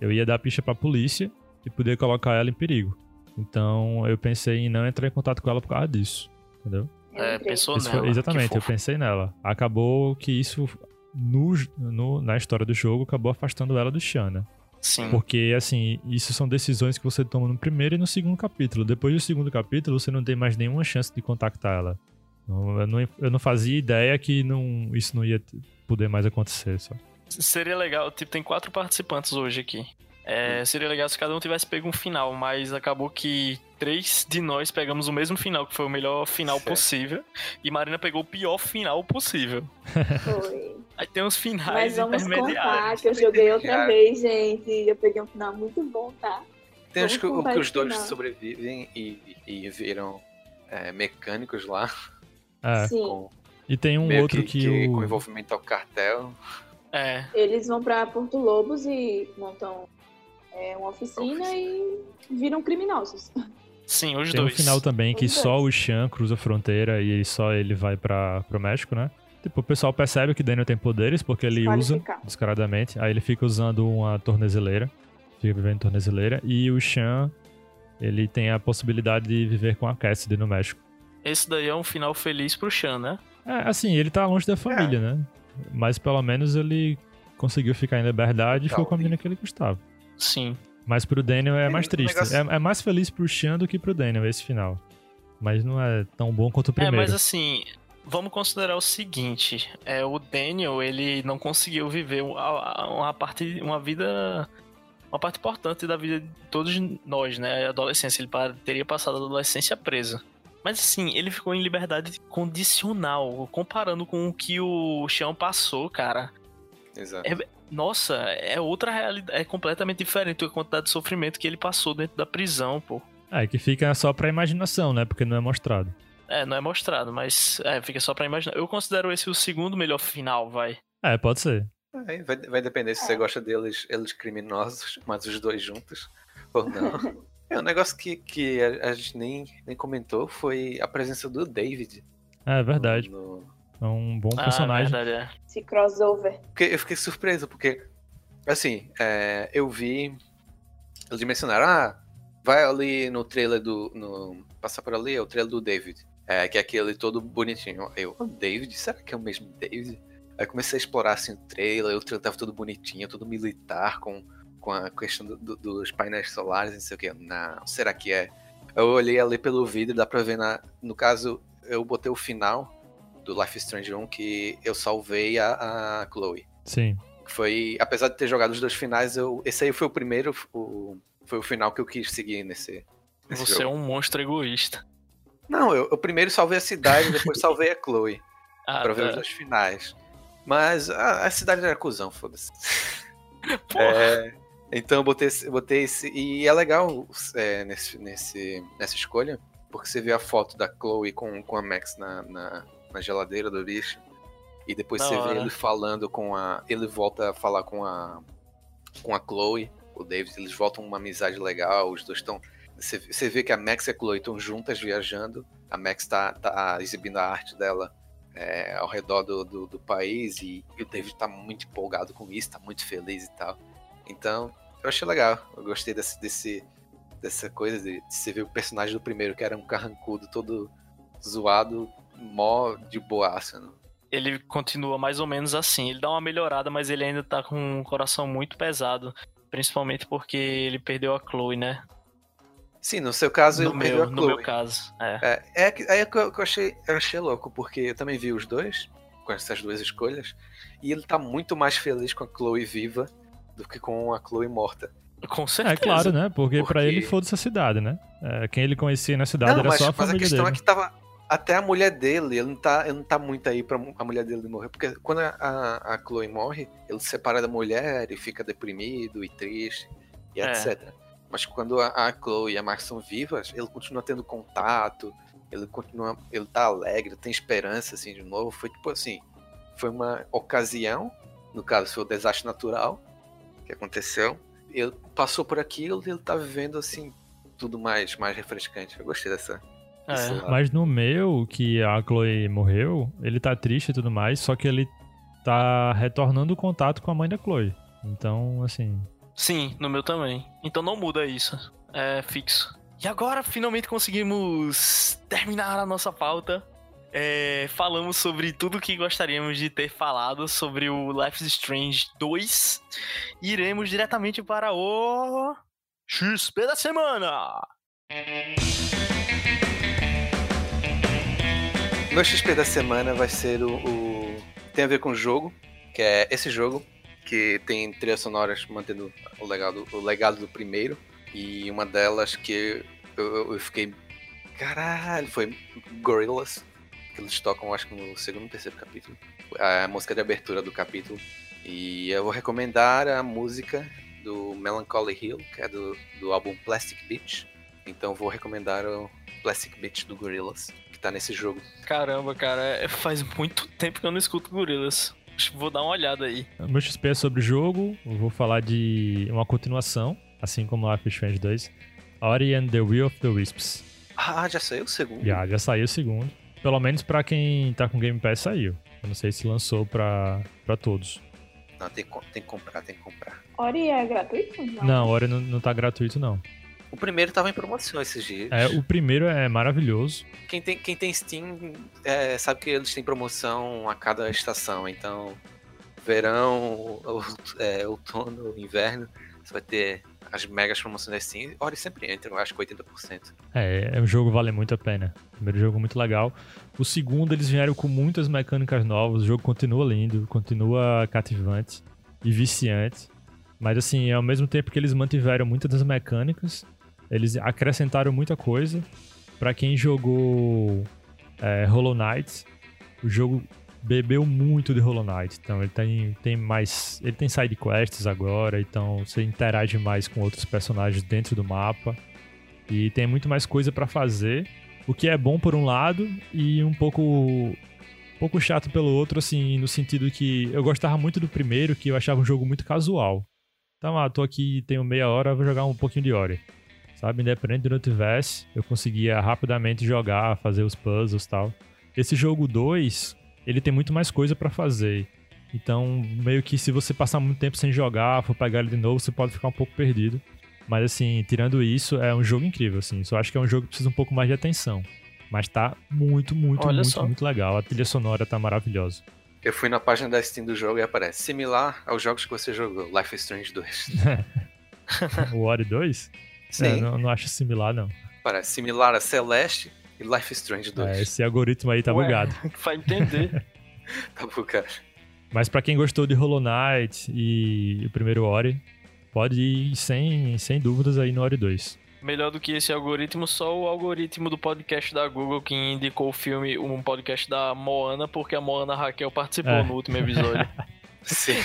eu ia dar pista pra polícia e poder colocar ela em perigo. Então eu pensei em não entrar em contato com ela por causa disso. Entendeu? Eu É, pensou Isso nela. foi- exatamente, eu pensei nela. Acabou que isso, no, no- na história do jogo, acabou afastando ela do Shan, né? Sim. Porque, assim, isso são decisões que você toma no primeiro e no segundo capítulo. Depois do segundo capítulo, você não tem mais nenhuma chance de contactar ela. Eu não, eu não fazia ideia que não, isso não ia poder mais acontecer, só. Seria legal, tipo, tem quatro participantes hoje aqui. É, seria legal se cada um tivesse pego um final, mas acabou que três de nós pegamos o mesmo final, que foi o melhor final Certo. possível, e Marina pegou o pior final possível. Foi. Aí tem os finais Mas vamos contar que eu joguei outra vez, gente. e Eu peguei um final muito bom, tá? Tem acho que, que os dois final. sobrevivem e, e viram é, mecânicos lá. É. Sim. Com, E tem um meio outro que, com o. envolvimento ao cartel. É, Eles vão pra Porto Lobos e montam é, uma oficina e viram criminosos. sim, os Tem um dois. final também que Os só dois. o Shan cruza a fronteira e só ele vai para pro México, né? Tipo, o pessoal percebe que Daniel tem poderes porque ele usa Desqualificar. descaradamente. Aí ele fica usando uma tornezeleira. Fica vivendo tornezeleira. E o Shan, ele tem a possibilidade de viver com a Cassidy no México. Esse daí é um final feliz pro Chan, né? É, assim, ele tá longe da família, né? Mas pelo menos ele conseguiu ficar em liberdade e ficou com a menina que ele gostava. Sim. Mas pro Daniel é É, mais o triste. negócio- É, é mais feliz pro Shan do que pro Daniel esse final. Mas não é tão bom quanto o É, primeiro. mas assim, vamos considerar o seguinte: é, o Daniel, ele não conseguiu viver uma, uma parte, uma vida. Uma parte importante da vida de todos nós, né? A adolescência. Ele teria passado a adolescência preso. Mas assim, ele ficou em liberdade condicional. Comparando com o que o Chão passou, cara. Exato. É- Nossa, é outra realidade. É completamente diferente a quantidade de sofrimento que ele passou dentro da prisão, pô. É, que fica só pra imaginação, né? Porque não é mostrado. É, não é mostrado, mas é, fica só pra imaginar. Eu considero esse o segundo melhor final, vai. É, pode ser. Aí vai, vai depender se você gosta deles, eles criminosos, mas os dois juntos, ou não. é um negócio que, que a, a gente nem, nem comentou foi a presença do David. É verdade. no- É um bom Ah, personagem. verdade, é. Esse crossover. Porque eu fiquei surpreso, porque, assim, é, eu vi. Eles mencionaram, ah, vai ali no trailer do. No, passar por ali, é o trailer do David. É, que é aquele todo bonitinho. Eu, o David? Será que é o mesmo David? Aí comecei a explorar assim o trailer, o trailer tava todo bonitinho, todo militar, com, com a questão do- do- dos painéis solares, não sei o que. Não, será que é? Eu olhei ali pelo vídeo, dá pra ver na. No caso, eu botei o final do Life is Strange 1 que eu salvei a, a Chloe. Sim. Que Foi, apesar de ter jogado os dois finais, eu, esse aí foi o primeiro, o, foi o final que eu quis seguir nesse. nesse Você é jogo. um monstro egoísta. Não, eu, eu primeiro salvei a cidade, depois salvei a Chloe, Ah, pra ver os tá. dois finais. Mas a, a cidade era cuzão, foda-se. Porra. É, então eu botei esse, botei esse. E é legal é, nesse, nesse, nessa escolha, porque você vê a foto da Chloe com, com a Max na, na, na geladeira do bicho. E depois Da você hora. vê ele falando com a. Ele volta a falar com a. Com a Chloe, o David, eles voltam uma amizade legal, os dois estão. Você, você vê que a Max e a Chloe estão juntas viajando. A Max tá, tá exibindo a arte dela é, ao redor do, do, do país e, e o David tá muito empolgado com isso, tá muito feliz e tal. Então, eu achei legal. Eu gostei desse, desse, dessa coisa de, de você ver o personagem do primeiro, que era um carrancudo todo zoado, mó de boaça. Né? Ele continua mais ou menos assim. Ele dá uma melhorada, mas ele ainda tá com um coração muito pesado. Principalmente porque ele perdeu a Chloe, né? Sim, no seu caso, No ele perdeu meu, a no Chloe. meu caso. É. É, é, que- é que eu achei, eu achei louco, porque eu também vi os dois, com essas duas escolhas, e ele tá muito mais feliz com a Chloe viva do que com a Chloe morta. Com certeza. É claro, né? Porque, pra Porque- ele foda-se a cidade, né? É, quem ele conhecia na cidade Não, era mas, só a mas a família questão dele. é que tava. Até a mulher dele, ele não tá, ele não tá muito aí pra a mulher dele morrer. Porque quando a, a, a Chloe morre, ele se separa da mulher e fica deprimido e triste e É. etc. Mas quando a, a Chloe e a Max são vivas, ele continua tendo contato, ele continua, ele tá alegre, tem esperança, assim, de novo. Foi tipo assim, foi uma ocasião, no caso foi o desastre natural que aconteceu. Ele passou por aquilo e ele tá vivendo, assim, tudo mais, mais refrescante. Eu gostei dessa. É. Mas no meu, que a Chloe morreu, ele tá triste e tudo mais, só que ele tá retornando o contato com a mãe da Chloe. Então, assim. Sim, no meu também. Então não muda isso. É fixo. E agora finalmente conseguimos terminar a nossa pauta. É, falamos sobre tudo que gostaríamos de ter falado sobre o Life is Strange 2. E iremos diretamente para o XP da semana. Meu XP da semana vai ser o, o- Tem a ver com o jogo, que é esse jogo, que tem trilhas sonoras mantendo o legado, o legado do primeiro. E uma delas que eu, eu fiquei. Caralho, foi Gorillaz. Que eles tocam, acho que no segundo ou terceiro capítulo. A música de abertura do capítulo. E eu vou recomendar a música do Melancholy Hill, que é do, do álbum Plastic Beach. Então vou recomendar o Plastic Beach do Gorillaz, que tá nesse jogo. Caramba, cara, é- faz muito tempo que eu não escuto Gorilas. Vou dar uma olhada aí. O meu XP é sobre o jogo, eu vou falar de uma continuação, assim como Life is Strange 2. Ori and the Will of the Wisps. Ah, já saiu o segundo? Já, já saiu o segundo. Pelo menos pra quem tá com Game Pass saiu. Eu não sei se lançou pra, pra todos. Não, tem, tem que comprar, tem que comprar. Ori é gratuito? Não, Ori não, não tá gratuito, não. O primeiro tava em promoção esses dias. É, o primeiro é maravilhoso. Quem, tem, quem tem Steam é, sabe que eles têm promoção a cada estação. Então, verão, é, outono, inverno, você vai ter as megas promoções da Steam. Ori sempre entra, eu acho que 80%. É, é um jogo vale muito a pena. Primeiro jogo muito legal. O segundo, eles vieram com muitas mecânicas novas. O jogo continua lindo, continua cativante e viciante. Mas assim, ao mesmo tempo que eles mantiveram muitas das mecânicas, eles acrescentaram muita coisa. Pra quem jogou é, Hollow Knight, o jogo bebeu muito de Hollow Knight. Então ele tem, tem mais. Ele tem side quests agora, então você interage mais com outros personagens dentro do mapa. E tem muito mais coisa pra fazer. O que é bom por um lado e um pouco. Um pouco chato pelo outro, assim, no sentido que eu gostava muito do primeiro, que eu achava um jogo muito casual. Então, ah, tô aqui, tenho meia hora, vou jogar um pouquinho de Ori. Sabe, independente de onde eu tivesse, eu conseguia rapidamente jogar, fazer os puzzles e tal. Esse jogo 2, ele tem muito mais coisa pra fazer. Então, meio que se você passar muito tempo sem jogar, for pegar ele de novo, você pode ficar um pouco perdido. Mas assim, tirando isso, é um jogo incrível, assim. Só acho que é um jogo que precisa um pouco mais de atenção. Mas tá muito, muito, Olha muito, só. muito legal. A trilha sonora tá maravilhosa. Eu fui na página da Steam do jogo e aparece similar aos jogos que você jogou, Life is Strange 2. o Ori 2? Sim, É, não, não acho similar, não. parece similar a Celeste e Life is Strange 2. É, esse algoritmo aí tá Ué. bugado. Vai entender. Tá bugado. Mas pra quem gostou de Hollow Knight e o primeiro Ori, pode ir sem, sem dúvidas aí no Ori 2. Melhor do que esse algoritmo, só o algoritmo do podcast da Google que indicou o filme, um podcast da Moana, porque a Moana Raquel participou É. no último episódio. Sim.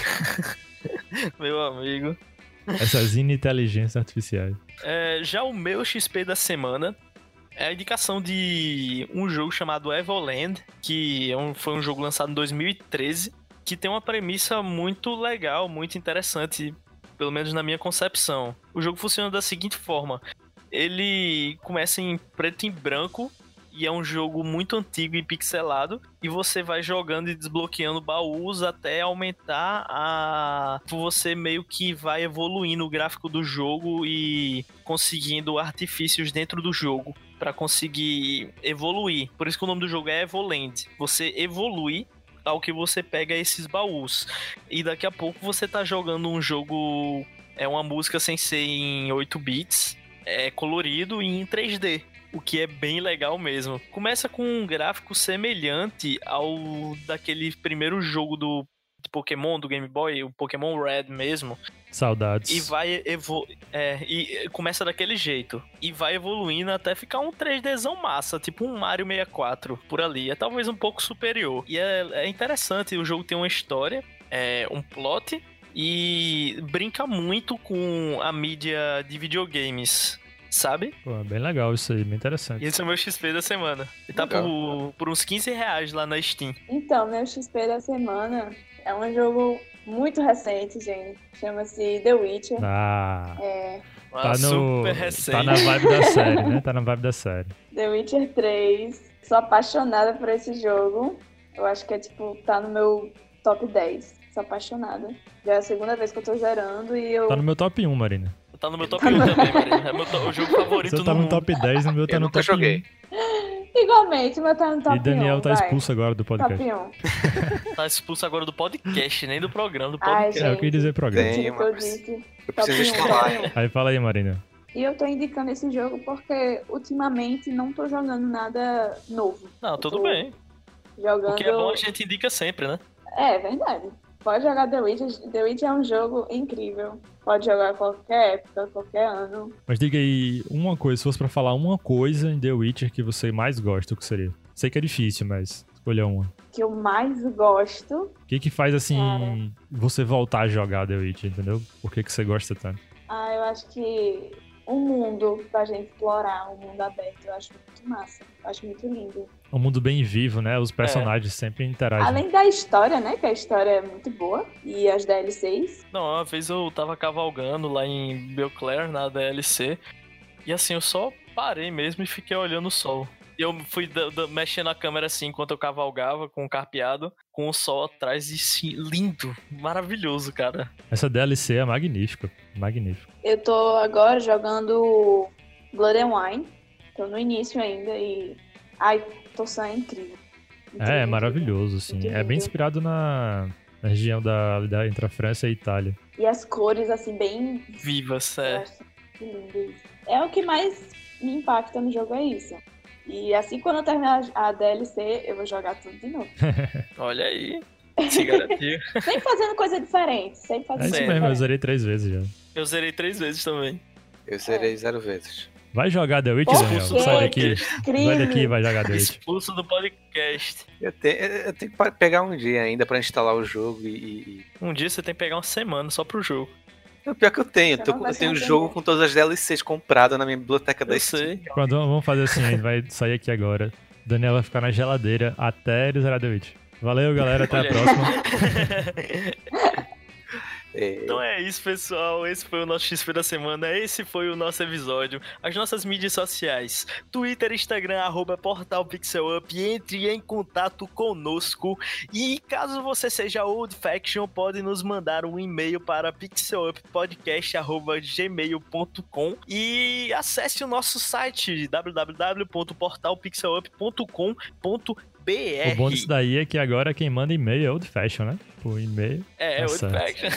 Meu amigo. Essas inteligências artificiais. É, já o meu XP da semana é a indicação de um jogo chamado Evoland, que é um- foi um jogo lançado em 2013, que tem uma premissa muito legal, muito interessante, pelo menos na minha concepção. O jogo funciona da seguinte forma: ele começa em preto e branco. E é um jogo muito antigo e pixelado. E você vai jogando e desbloqueando baús até aumentar a. Você meio que vai evoluindo o gráfico do jogo e conseguindo artifícios dentro do jogo para conseguir evoluir. Por isso que o nome do jogo é Evoland. Você evolui ao que você pega esses baús. E daqui a pouco você tá jogando um jogo. É uma música sem ser em 8 bits. É colorido e em 3D. O que é bem legal mesmo. Começa com um gráfico semelhante ao daquele primeiro jogo do Pokémon, do Game Boy, o Pokémon Red mesmo. Saudades. E vai evolu é, e começa daquele jeito. E vai evoluindo até ficar um 3Dzão massa, tipo um Mario 64 por ali. É talvez um pouco superior. E é, é interessante, o jogo tem uma história, é, um plot. e brinca muito com a mídia de videogames. Sabe? Pô, é bem legal isso aí, bem interessante. E esse é o meu XP da semana. E tá por, por uns 15 reais lá na Steam. Então, meu XP da semana é um jogo muito recente, gente. Chama-se The Witcher. Ah, É, tá, no, super recente. tá na vibe da série, né? Tá na vibe da série. The Witcher 3. Sou apaixonada por esse jogo. Eu acho que é tipo, tá no meu top 10. Sou apaixonada. Já é a segunda vez que eu tô zerando e eu. Tá no meu top 1, Marina. Tá no meu top 1 também, Marina. É meu to- o jogo favorito Você tá no top 10, no meu tá Eu no nunca top joguei. 1. Igualmente, mas tá no top E Daniel 1. tá vai. expulso agora do podcast. Top 1. Tá expulso agora do podcast, nem do programa, do Ai, podcast. É, eu queria dizer programa. Tem. O mas-. Eu Top preciso 1, instalar. 1. Aí fala aí, Marina. E eu tô indicando esse jogo porque ultimamente não tô jogando nada novo. Não, tudo bem. Jogando. O que é bom a gente indica sempre, né? É, verdade. Pode jogar The Witcher. The Witcher é um jogo incrível. Pode jogar qualquer época, qualquer ano. Mas diga aí uma coisa, se fosse pra falar uma coisa em The Witcher que você mais gosta, o que seria? Sei que é difícil, mas escolha uma. Que eu mais gosto. O que que faz, assim, você voltar a jogar The Witcher, entendeu? Por que que você gosta tanto? Ah, eu acho que o mundo pra gente explorar, o mundo aberto, eu acho muito massa. Eu acho muito lindo. Um mundo bem vivo, né? Os personagens sempre interagem. Além da história, né? Que a história é muito boa. E as DLCs. Não, uma vez eu tava cavalgando lá em Belclair, na DLC, e assim, eu só parei mesmo e fiquei olhando o sol. E eu fui mexendo a câmera assim enquanto eu cavalgava com o carpeado, com o sol atrás e sim, lindo, maravilhoso, cara. Essa DLC é magnífica. Magnífica. Eu tô agora jogando Blood and Wine. Tô no início ainda e. Ai, tô só é incrível. É, é Incrível. maravilhoso, assim. Muito É bem inspirado na, na região da, da, entre a França e a Itália. E as cores, assim, bem. Vivas, é. que lindo isso. É o que mais me impacta no jogo, é isso. E assim, quando eu terminar a DLC, eu vou jogar tudo de novo. Olha aí. Se garantiu. sempre fazendo coisa diferente. Sempre É fazendo isso Sim. coisa mesmo, eu zerei três vezes já. Eu zerei três vezes também. Eu zerei zero vezes. Vai jogar The Witcher, Por Daniel. Sai daqui. Incrível. Vai daqui e vai jogar The Witcher. Expulso do podcast. Eu tenho, eu tenho que pegar um dia ainda pra instalar o jogo e. e- Um dia você tem que pegar uma semana só pro jogo. O pior que eu tenho, eu, tô eu tenho o se jogo com todas as DLCs compradas na minha biblioteca da Steam. Pronto, vamos fazer assim, a gente vai sair aqui agora. Daniel vai ficar na geladeira até ele zerar The Witcher. Valeu, galera. Até a próxima. Então é isso, pessoal. Esse foi o nosso XP da semana. Esse foi o nosso episódio. As nossas mídias sociais: Twitter, Instagram, arroba Portal Pixel Up. Entre em contato conosco. E caso você seja Old Faction, pode nos mandar um e-mail para pixeluppodcast.gmail.com e acesse o nosso site www.portalpixelup.com.br. O bom disso daí é que agora quem manda e-mail é Old Fashion, né? Por e-mail. É, Tá Old.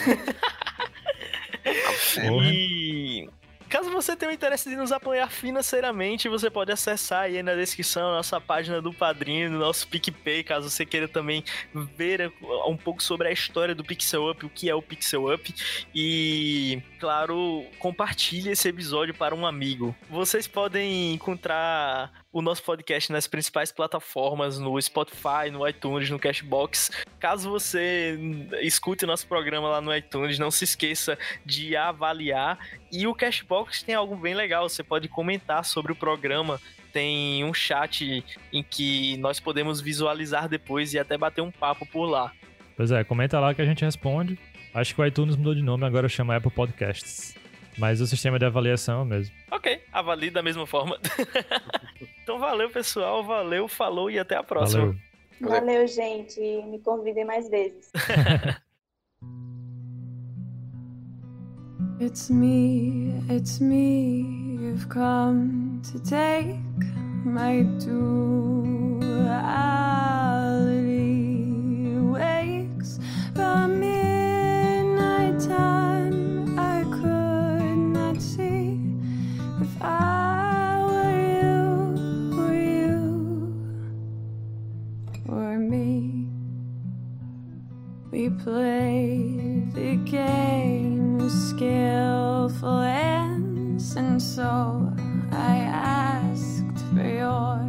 Porra. E caso você tenha o interesse de nos apoiar financeiramente, você pode acessar aí na descrição a nossa página do Padrinho, do nosso PicPay, caso você queira também ver um pouco sobre a história do Pixel Up, o que é o Pixel Up. E, claro, compartilhe esse episódio para um amigo. Vocês podem encontrar o nosso podcast nas principais plataformas, no Spotify, no iTunes, no Cashbox. Caso você escute nosso programa lá no iTunes, não se esqueça de avaliar. E o Cashbox tem algo bem legal, você pode comentar sobre o programa. Tem um chat em que nós podemos visualizar depois e até bater um papo por lá. Pois é, comenta lá que a gente responde. Acho que o iTunes mudou de nome, agora chama Apple Podcasts. Mas o sistema de avaliação é o mesmo. Ok, avalie da mesma forma. então valeu, pessoal. Valeu, falou e até a próxima. Valeu. Valeu, gente. Me convidem mais vezes. It's me, it's me, you've come to take my duality wakes from midnight We played the game with skillful ends, and so I asked for your